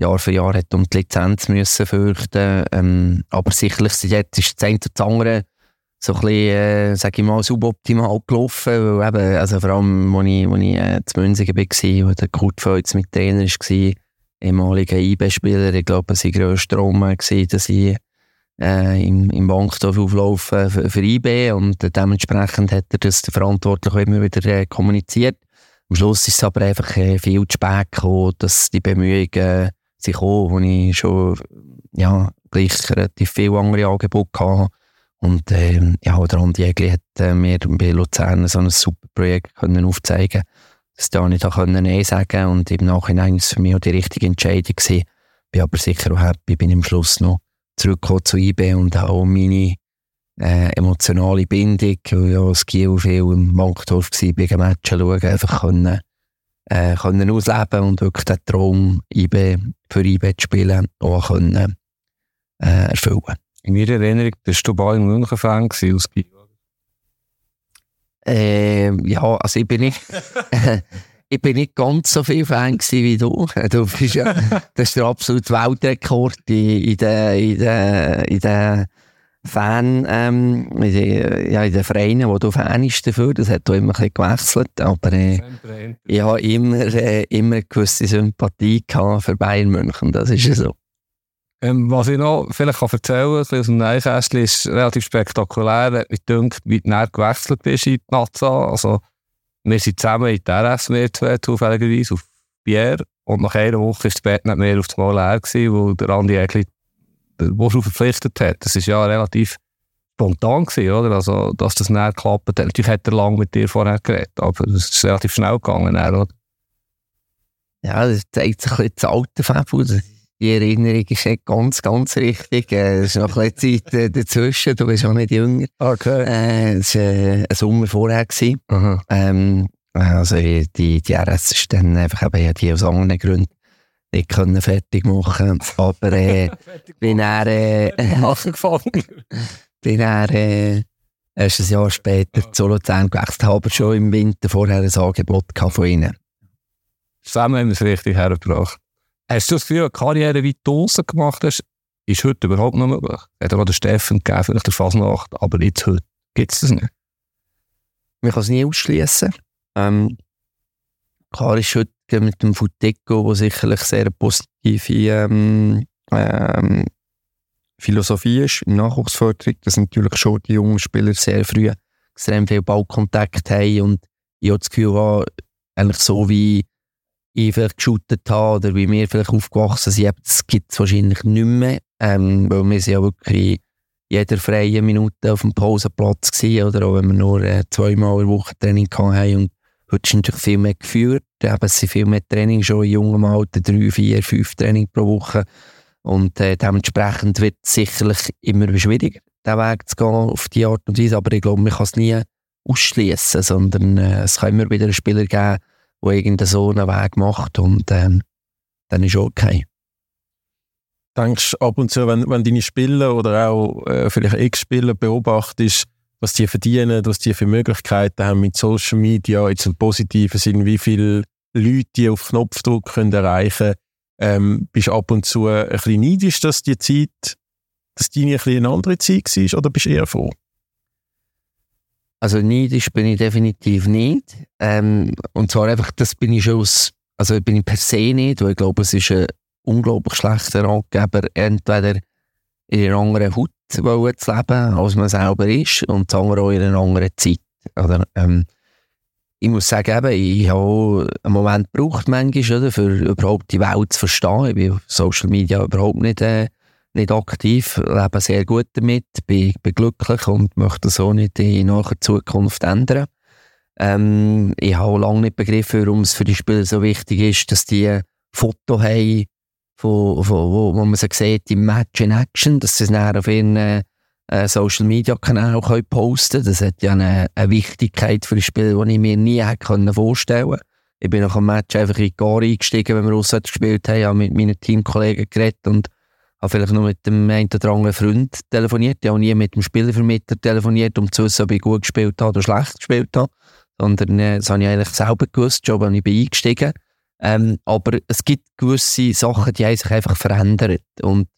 Jahr für Jahr hat um die Lizenz müssen fürchten. Ähm, aber sicherlich jetzt ist das eine oder das andere so ein bisschen, äh, sag ich mal, suboptimal gelaufen. Weil eben, also vor allem, als ich, als ich äh, zu Münzigen war, wo der Kurt Feutz mit Trainer war, ehemaliger IB-Spieler. Ich glaube, sein grösster Traum war, dass ich äh, im, im Bankdorf auflaufen für, für IB und dementsprechend hat er das auch immer wieder äh, kommuniziert. Am Schluss ist es aber einfach äh, viel zu spät gekommen, dass die Bemühungen sich auch, wo ich schon ja, gleich relativ viele andere Angebote hatte. Und ähm, ja, der Andi Egli hat äh, mir bei Luzern so ein super Projekt können aufzeigen dass da nicht können Nein sagen und im Nachhinein ist es für mich auch die richtige Entscheidung gewesen. Bin aber sicher auch happy, bin am Schluss noch zurückgekommen zu IB und auch meine äh, emotionale Bindung, weil ja als Kiel viel im Bankdorf war, bei den Matchen schauen, einfach können, äh, können ausleben und wirklich den Traum, IB, für IB zu spielen, auch können, äh, erfüllen. In meiner Erinnerung bist du Bayern München-Fan gewesen als Kind. Äh, ja, also ich bin nicht, ich bin nicht ganz so viel Fan wie du. Du bist ja, das ist der absolute Weltrekord in, in den, in den, in den Fan, ähm, ja, in den Vereinen, wo du Fan bist dafür. Das hat auch immer ein bisschen gewechselt. Aber äh, ich habe immer, äh, immer eine gewisse Sympathie gehabt für Bayern München. Das ist ja so. Ähm, was ich noch vielleicht kann erzählen kann, aus dem Neinkästchen, ist relativ spektakulär. Hat mich gedacht, wie du gewechselt bist in die Naza. Also, wir sind zusammen in der RS mehr zufälligerweise auf Bier. Und nach einer Woche war das Bett nicht mehr auf das Mal leer gewesen, weil der Andi Egli wo schon verpflichtet hat. Das ist ja relativ spontan gewesen, oder? Also, dass das näher geklappt hat. Natürlich hat er lange mit dir vorher geredet, aber es ist relativ schnell gegangen, oder? Ja, das zeigt sich ein bisschen das alte Fabel. Die Erinnerung ist nicht ganz, ganz richtig. Äh, es ist noch ein bisschen Zeit äh, dazwischen. Du bist auch nicht jünger. Okay. Äh, es war ein Sommer vorher. Gewesen. Ähm, also die, die RS ist dann einfach eben ja, die aus anderen Gründen nicht können fertig machen Aber äh, bin er, äh, Angefangen. bin er äh, erst ein Jahr später zu Luzern gewechselt, habe schon im Winter vorher ein Angebot von ihnen. Zusammen haben wir es richtig hergebracht. Hast du das Gefühl, eine Karriere, wie du gemacht hast, ist heute überhaupt noch möglich? Hat auch der Steffen gegeben, vielleicht der Fasnacht, aber jetzt heute gibt es das nicht. Man kann es nie ausschließen. Ähm, klar ist heute mit dem Futeco, wo sicherlich sehr positive ähm, ähm, Philosophie ist, im Nachwuchsförderung, dass natürlich schon die jungen Spieler sehr früh extrem viel Ballkontakt haben und ich habe das Gefühl, habe, eigentlich so wie ich vielleicht geshootet habe oder wie wir vielleicht aufgewachsen sind, das gibt es wahrscheinlich nicht mehr, ähm, weil wir sind ja wirklich jeder freie Minute auf dem Pausenplatz gewesen, oder? Auch wenn wir nur äh, zweimal in der Woche Training hatten und heute ist natürlich viel mehr geführt, es sind viel mehr Training schon in jungem Alter, drei, vier, fünf Training pro Woche und äh, dementsprechend wird es sicherlich immer schwieriger, diesen Weg zu gehen auf die Art und Weise, aber ich glaube, man kann es nie ausschließen, sondern äh, es kann immer wieder einen Spieler geben, der irgendeinen so einen Weg macht und ähm, dann ist okay. Denkst du ab und zu, wenn, wenn deine Spieler oder auch äh, vielleicht Ex-Spieler beobachtest, was die verdienen, was die für Möglichkeiten haben mit Social Media, jetzt im positiven Sinn, wie viele Leute die auf Knopfdruck können erreichen ähm, bist du ab und zu ein bisschen neidisch, dass die Zeit, dass deine ein eine andere Zeit war, oder bist du eher froh? Also neidisch bin ich definitiv nicht. Ähm, und zwar einfach, das bin ich schon aus, also bin ich per se nicht, weil ich glaube, es ist ein unglaublich schlechter Ratgeber, entweder in einer anderen Haut zu leben, als man selber ist, und das auch in einer anderen Zeit. Oder, ähm, ich muss sagen, eben, ich habe einen Moment gebraucht, manchmal, oder, für überhaupt die Welt zu verstehen. Ich bin auf Social Media überhaupt nicht, äh, nicht aktiv, lebe sehr gut damit, bin, bin glücklich und möchte das auch nicht in naher Zukunft ändern. Ähm, ich habe auch lange nicht begriffen, warum es für die Spieler so wichtig ist, dass die Foto haben, von, von, wo, wo man sie sieht im Match in Action, dass sie es dann auf ihren äh, Social Media Kanal können posten Das hat ja eine, eine Wichtigkeit für die Spieler, die ich mir nie hätte können Ich bin nach dem Match einfach in die Gar eingestiegen, wenn wir auswärts gespielt haben, habe mit meinen Teamkollegen geredet und habe vielleicht nur mit dem einen oder anderen Freund telefoniert. Ich habe nie mit dem Spielervermittler telefoniert, um zu wissen, ob ich gut gespielt habe oder schlecht gespielt habe. Sondern äh, das habe ich eigentlich selber gewusst, schon als ich bin eingestiegen ähm, Aber es gibt gewisse Sachen, die haben sich einfach verändert. Und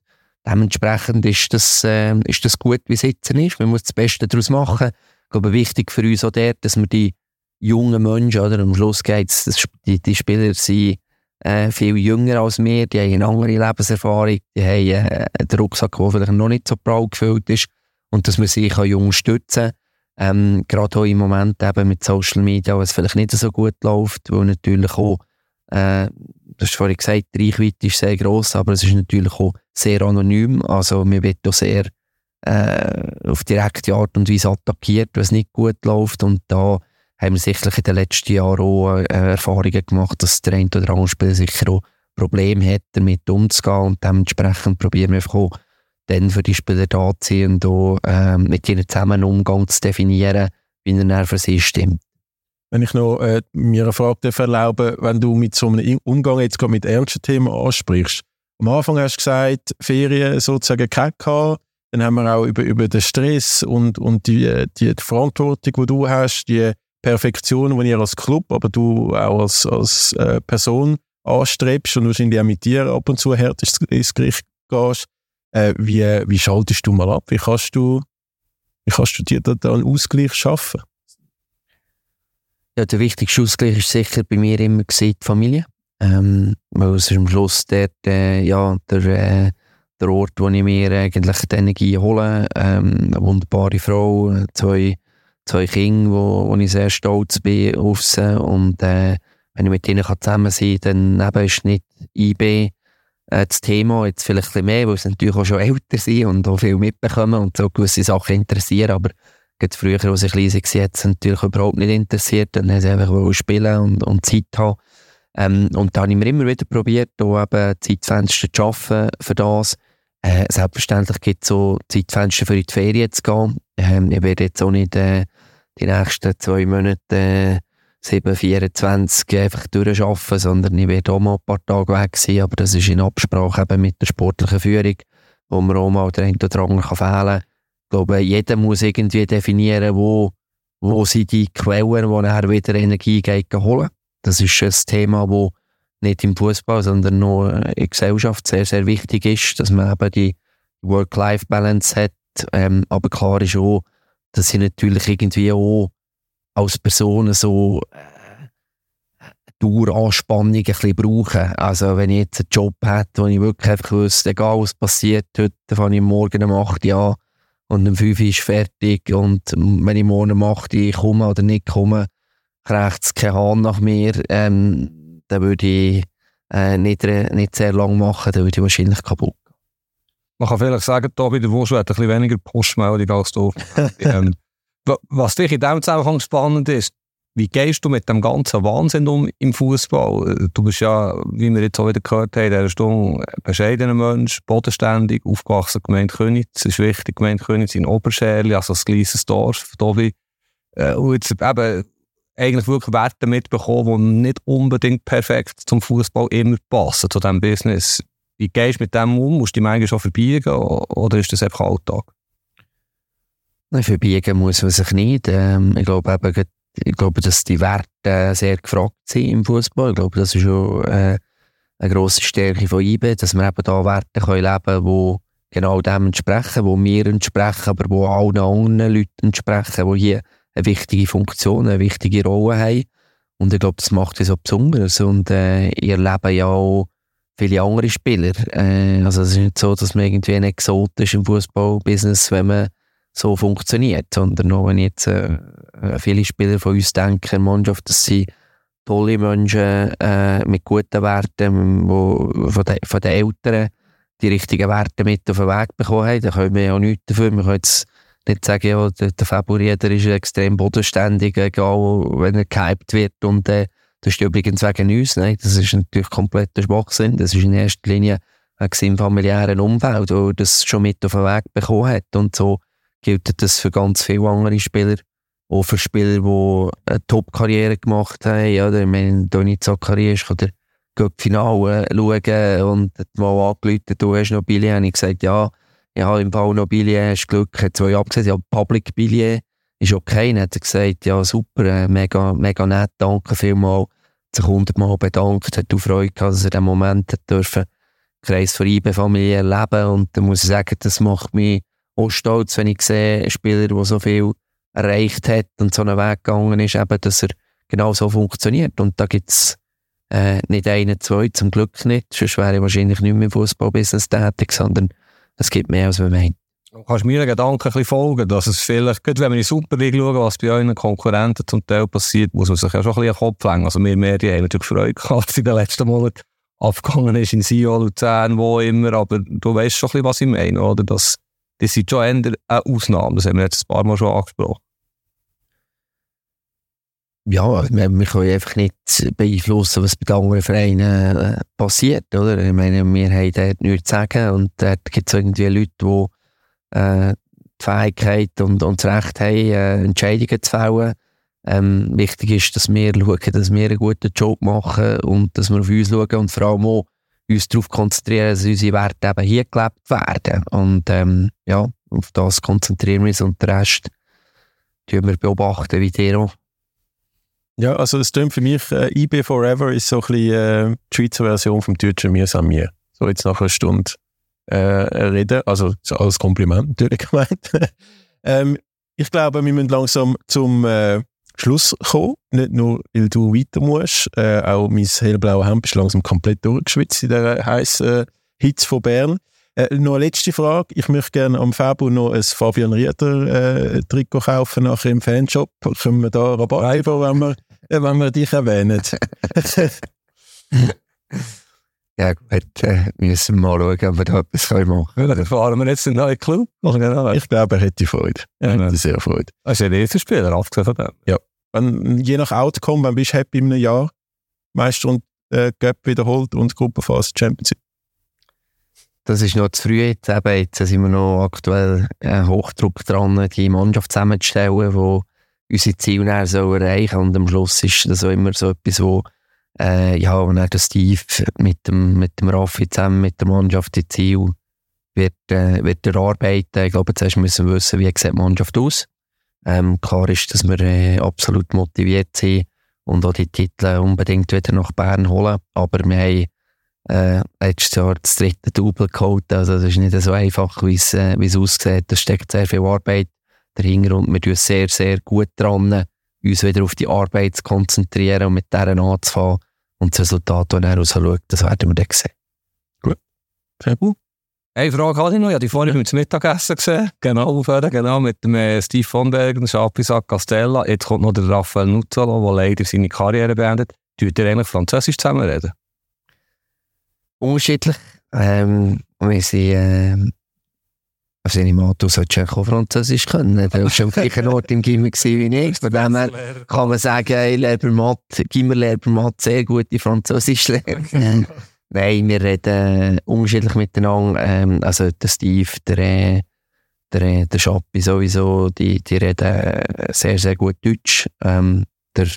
dementsprechend ist das, äh, ist das gut, wie es jetzt ist. Man muss das Beste daraus machen. Ich glaube, wichtig für uns auch der, dass wir die jungen Menschen, oder? Am Schluss geht es, die, die Spieler sind äh, viel jünger als wir, die haben eine andere Lebenserfahrung, die haben äh, einen Rucksack, der vielleicht noch nicht so prall gefüllt ist. Und dass man sie kann jung stützen ähm, gerade auch im Moment eben mit Social Media, wo es vielleicht nicht so gut läuft, weil natürlich auch, äh, du hast vorhin gesagt, die Reichweite ist sehr gross, aber es ist natürlich auch sehr anonym, also man wird auch sehr äh, auf direkte Art und Weise attackiert, wenn es nicht gut läuft. Und da haben wir sicherlich in den letzten Jahren auch äh, Erfahrungen gemacht, dass der eine oder andere Spieler sicher auch Probleme hat, damit umzugehen. Und dementsprechend probieren wir einfach auch dann für die Spieler da zu sein und auch, äh, mit ihnen zusammen einen Umgang zu definieren, wie er für sie stimmt. Wenn ich noch äh, mir eine Frage erlauben wenn du mit so einem Umgang jetzt gerade mit ernsten Themen ansprichst. Am Anfang hast du gesagt, Ferien sozusagen kein gehabt. Dann haben wir auch über, über den Stress und, und die, die, die Verantwortung, die du hast, die Perfektion, die ihr als Club, aber du auch als, als äh, Person anstrebst und wahrscheinlich auch mit dir ab und zu hart ins Gericht gehst. Äh, wie, wie schaltest du mal ab? Wie kannst du, wie kannst du dir da einen Ausgleich schaffen? Ja, der wichtigste Ausgleich ist sicher bei mir immer die Familie. Ähm, weil es ist am Schluss dort, äh, ja, der, äh, der Ort, wo ich mir eigentlich die Energie hole. Ähm, eine wunderbare Frau, zwei zwei Kinder, wo, wo ich sehr stolz bin auf sie. Und äh, wenn ich mit ihnen zusammen sein kann, dann eben ist nicht IB äh, das Thema jetzt vielleicht ein bisschen mehr, weil sie natürlich auch schon älter sind und auch viel mitbekommen und so gewisse Sachen interessieren, aber gerade früher, als ich klein war, hat es natürlich überhaupt nicht interessiert, dann haben sie einfach spielen und, und Zeit haben. Ähm, und da habe ich mir immer wieder probiert, da eben Zeitfenster zu schaffen für das. Äh, selbstverständlich gibt es so Zeitfenster für in die Ferien zu gehen. Ähm, ich werde jetzt auch nicht äh, die nächsten zwei Monate äh, 7, 24 einfach durcharbeiten, sondern ich werde auch mal ein paar Tage weg sein, aber das ist in Absprache eben mit der sportlichen Führung, wo man auch mal der eine oder andere kann fehlen kann. Ich glaube, jeder muss irgendwie definieren, wo, wo sind die Quellen, wo er wieder Energie geht, holen. Das ist ein Thema, das nicht im Fußball, sondern nur in der Gesellschaft sehr, sehr wichtig ist, dass man eben die Work-Life-Balance hat. Ähm, aber klar ist auch, dass sie natürlich irgendwie auch als Person so äh, Daueranspannung ein bisschen brauchen. Also wenn ich jetzt einen Job hätte, wo ich wirklich einfach wüsste, egal was passiert, heute fange ich morgen um 8 Uhr an und um 5 Uhr ist fertig und wenn ich morgen 8 Uhr komme oder nicht komme, kriegt es keinen Hahn nach mir, ähm, dann würde ich äh, nicht, nicht sehr lang machen, dann würde ich wahrscheinlich kaputt gehen. Man kann vielleicht sagen, Tobi, der Wuschel hat ein bisschen weniger Postmeldung als du. ähm, was dich in diesem Zusammenhang spannend ist, wie gehst du mit dem ganzen Wahnsinn um im Fußball? Du bist ja, wie wir jetzt auch wieder gehört haben, in dieser Stunde ein bescheidener Mensch, bodenständig, aufgewachsen Gemeinde Königs, ist wichtig, Gemeinde Königs in Oberscherli, also ein kleines Dorf, Tobi. Äh, und jetzt eben eigentlich wirklich Werte mitbekommen, die nicht unbedingt perfekt zum Fußball immer passen, zu diesem Business. Wie gehst du mit dem um? Musst du die manchmal schon verbiegen oder ist das einfach Alltag? Nein, verbiegen muss man sich nicht. Ähm, ich, glaube eben, ich glaube, dass die Werte sehr gefragt sind im Fußball. Ich glaube, das ist schon äh, eine grosse Stärke von IBE, dass wir eben da Werte können leben können, die genau dem entsprechen, die mir entsprechen, aber die allen anderen Leuten entsprechen, die hier eine wichtige Funktion, eine wichtige Rolle haben. Und ich glaube, das macht es so besonders. Und äh, ihr erleben ja auch viele andere Spieler. Äh, also es ist nicht so, dass man irgendwie ein Exot ist im Fußballbusiness, wenn man so funktioniert, sondern auch wenn jetzt äh, äh viele Spieler von uns denken, Mannschaft, dass sie tolle Menschen äh, mit guten Werten, wo von, de, von den Eltern die richtigen Werte mit auf den Weg bekommen haben, dann können wir ja nichts dafür. Wir können jetzt nicht sagen, ja, der, der Faburieder ist extrem bodenständig, egal wenn er gehypt wird und äh, das ist übrigens wegen uns. Nein, das ist natürlich kompletter Schwachsinn. Das ist in erster Linie im familiären Umfeld, wo das schon mit auf den Weg bekommen hat. Und so gilt das für ganz viele andere Spieler. Auch für Spieler, die eine Top-Karriere gemacht haben. Ja, ich meine, Toni Zachary ist der Finale schauen und hat mal angerufen, du hast noch Billet. Und ich gesagt, ja, ich habe im Fall noch Billet, hast Glück, hat zwei abgesehen, ja, Public Billet ist okay. Dann hat er gesagt, ja, super, äh, mega, mega nett, danke vielmals. Hat sich hundertmal bedankt, hat auch Freude gehabt, dass er den Moment hat dürfen, Kreis für IB-Familie erleben. Und da muss ich sagen, das macht mich auch stolz, wenn ich sehe, einen Spieler, der so viel erreicht hat und so einen Weg gegangen ist, eben, dass er genau so funktioniert. Und da gibt es äh, nicht einen, zwei, zum Glück nicht. Sonst wäre ich wahrscheinlich nicht mehr im Fußballbusiness tätig, sondern es gibt mehr, als man meint. Du kannst mir Gedanken ein bisschen folgen, dass es vielleicht, gerade wenn wir in die Super schauen, was bei euren Konkurrenten zum Teil passiert, muss man sich ja schon ein bisschen Kopf hängen. Also wir Medien haben natürlich Freude gehabt, dass in den letzten Monaten abgegangen ist in Sion, Luzern, wo immer, aber du weißt schon ein bisschen, was ich meine, oder? Das, das sind schon eher eine Ausnahme, das haben wir jetzt ein paar Mal schon angesprochen. Ja, wir, wir können einfach nicht beeinflussen, was bei den anderen Vereinen äh, passiert, oder? Ich meine, wir haben dort nichts zu sagen und dort gibt es irgendwie Leute, die äh, die Fähigkeit und, und das Recht haben, äh, Entscheidungen zu fällen. Ähm, wichtig ist, dass wir schauen, dass wir einen guten Job machen und dass wir auf uns schauen und vor allem auch uns darauf konzentrieren, dass unsere Werte eben hier gelebt werden. Und ähm, ja, auf das konzentrieren wir uns und den Rest tun wir beobachten, wie der auch. Ja, also es klingt für mich, äh, IB Forever ist so ein bisschen äh, die Schweizer Version vom deutschen Mir an mir. So jetzt nach einer Stunde äh, reden, also als Kompliment natürlich gemeint. ähm, ich glaube, wir müssen langsam zum äh, Schluss kommen. Nicht nur, weil du weiter musst, äh, auch mein hellblaues Hemd ist langsam komplett durchgeschwitzt in der heißen äh, Hitze von Bern. Äh, noch eine letzte Frage. Ich möchte gerne am Februar noch ein Fabian Rieder äh, Trikot kaufen nachher im Fanshop. Können wir da Rabatt geben, wenn wir, äh, wenn wir dich erwähnen? Ja, gut, äh, müssen wir mal schauen, ob wir da etwas machen können. Ja, dann fahren wir jetzt in den neuen Club. Ich glaube, er hätte Freude. Er Ja. hätte sehr Freude. Das ist ein Spieler, abgesehen von dem. Wenn, je nach Outcome, wenn bist du happy in einem Jahr, Meister und äh, Cup wiederholt und Gruppenphase Champions League. Das ist noch zu früh jetzt. Eben, jetzt sind wir noch aktuell äh, Hochdruck dran, die Mannschaft zusammenzustellen, wo unsere Ziele erreichen Und am Schluss ist das auch immer so etwas, wo, äh, ja, wenn der Steve mit dem, mit dem Raffi zusammen mit der Mannschaft die Ziele wird, äh, wird erarbeiten. Ich glaube, zuerst müssen wir wissen, wie sieht die Mannschaft aus. Ähm, klar ist, dass wir äh, absolut motiviert sind und auch die Titel unbedingt wieder nach Bern holen. Aber wir haben äh, letztes Jahr das dritte Double geholt. Also, das ist nicht so einfach, wie es, äh, es aussieht. Da steckt sehr viel Arbeit dahinter und wir tun sehr, sehr gut dran, uns wieder auf die Arbeit zu konzentrieren und mit deren anzufangen. Und das Resultat, das dann rausschaut, das werden wir dann sehen. Sehr gut. Eine Frage hatte ich noch. Ich habe die vorhin beim Mittagessen gesehen. Genau, aufhören, genau, mit dem äh, Steve von Bergen, Schapisak Castella. Jetzt kommt noch der Raphael Nuzzolo, der leider seine Karriere beendet. Tut er eigentlich Französisch zusammenreden? Unterschiedlich. Ähm, wir sind, ähm, also ich nehme an, du solltest auch Französisch können. Du warst am gleichen Ort im Gimmer wie ich. Von dem her kann man sagen, ich lerne bei Mathe, Gimmer lernt bei Mathe sehr gute Französisch lernen. Nein, wir reden unterschiedlich miteinander. Ähm, also der Steve, der, der, der Schappi sowieso, die, die reden sehr, sehr gut Deutsch. Ähm, der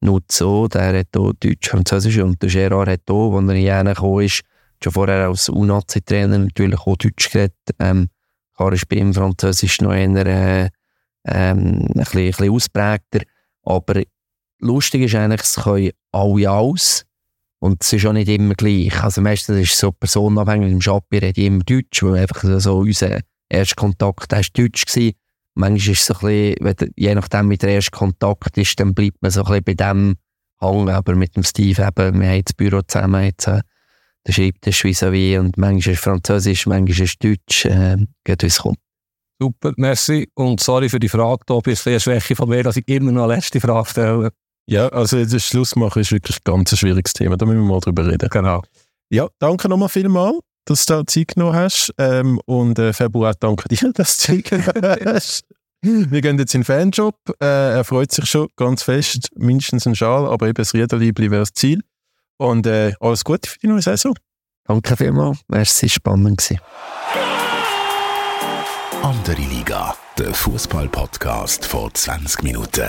Nutzo, der hat auch Deutsch, Französisch und der Gerard hat auch, als er hierher gekommen ist, schon vorher als UNAZI-Trainer natürlich auch Deutsch geredet. Ähm, klar ist bei ihm Französisch noch eher äh, ähm, ein, bisschen, ein bisschen ausprägter. Aber lustig ist eigentlich, es können alle alles. Und es ist auch nicht immer gleich. Also meistens ist es so personenabhängig. Im Schappi rede ich immer Deutsch, weil einfach so unser erster Kontakt der war Deutsch gewesen. Manchmal ist es so ein bisschen, je nachdem, wie der erste Kontakt ist, dann bleibt man so ein bisschen bei dem hängen. Aber mit dem Steve eben, wir haben das Büro zusammen jetzt, äh, der Schreibtisch vis-à-vis und manchmal ist Französisch, manchmal ist Deutsch, äh, geht wie es kommt. Super, merci. Und sorry für die Frage, Tobi. Es ist eine Schwäche von mir, dass ich immer noch eine letzte Frage stelle. Ja, also jetzt das Schluss machen ist wirklich ein ganz schwieriges Thema. Da müssen wir mal drüber reden. Genau. Ja, danke nochmal vielmals, dass du da Zeit genommen hast. Ähm, und äh, Februar danke dir, dass du Zeit genommen hast. Wir gehen jetzt in den Fanjob. Äh, er freut sich schon ganz fest. Mindestens ein Schal, aber eben das Riederliebli wäre das Ziel. Und äh, alles Gute für die neue Saison. Danke vielmals, es war spannend. Gewesen. Andere Liga, der Fußball-Podcast vor 20 Minuten.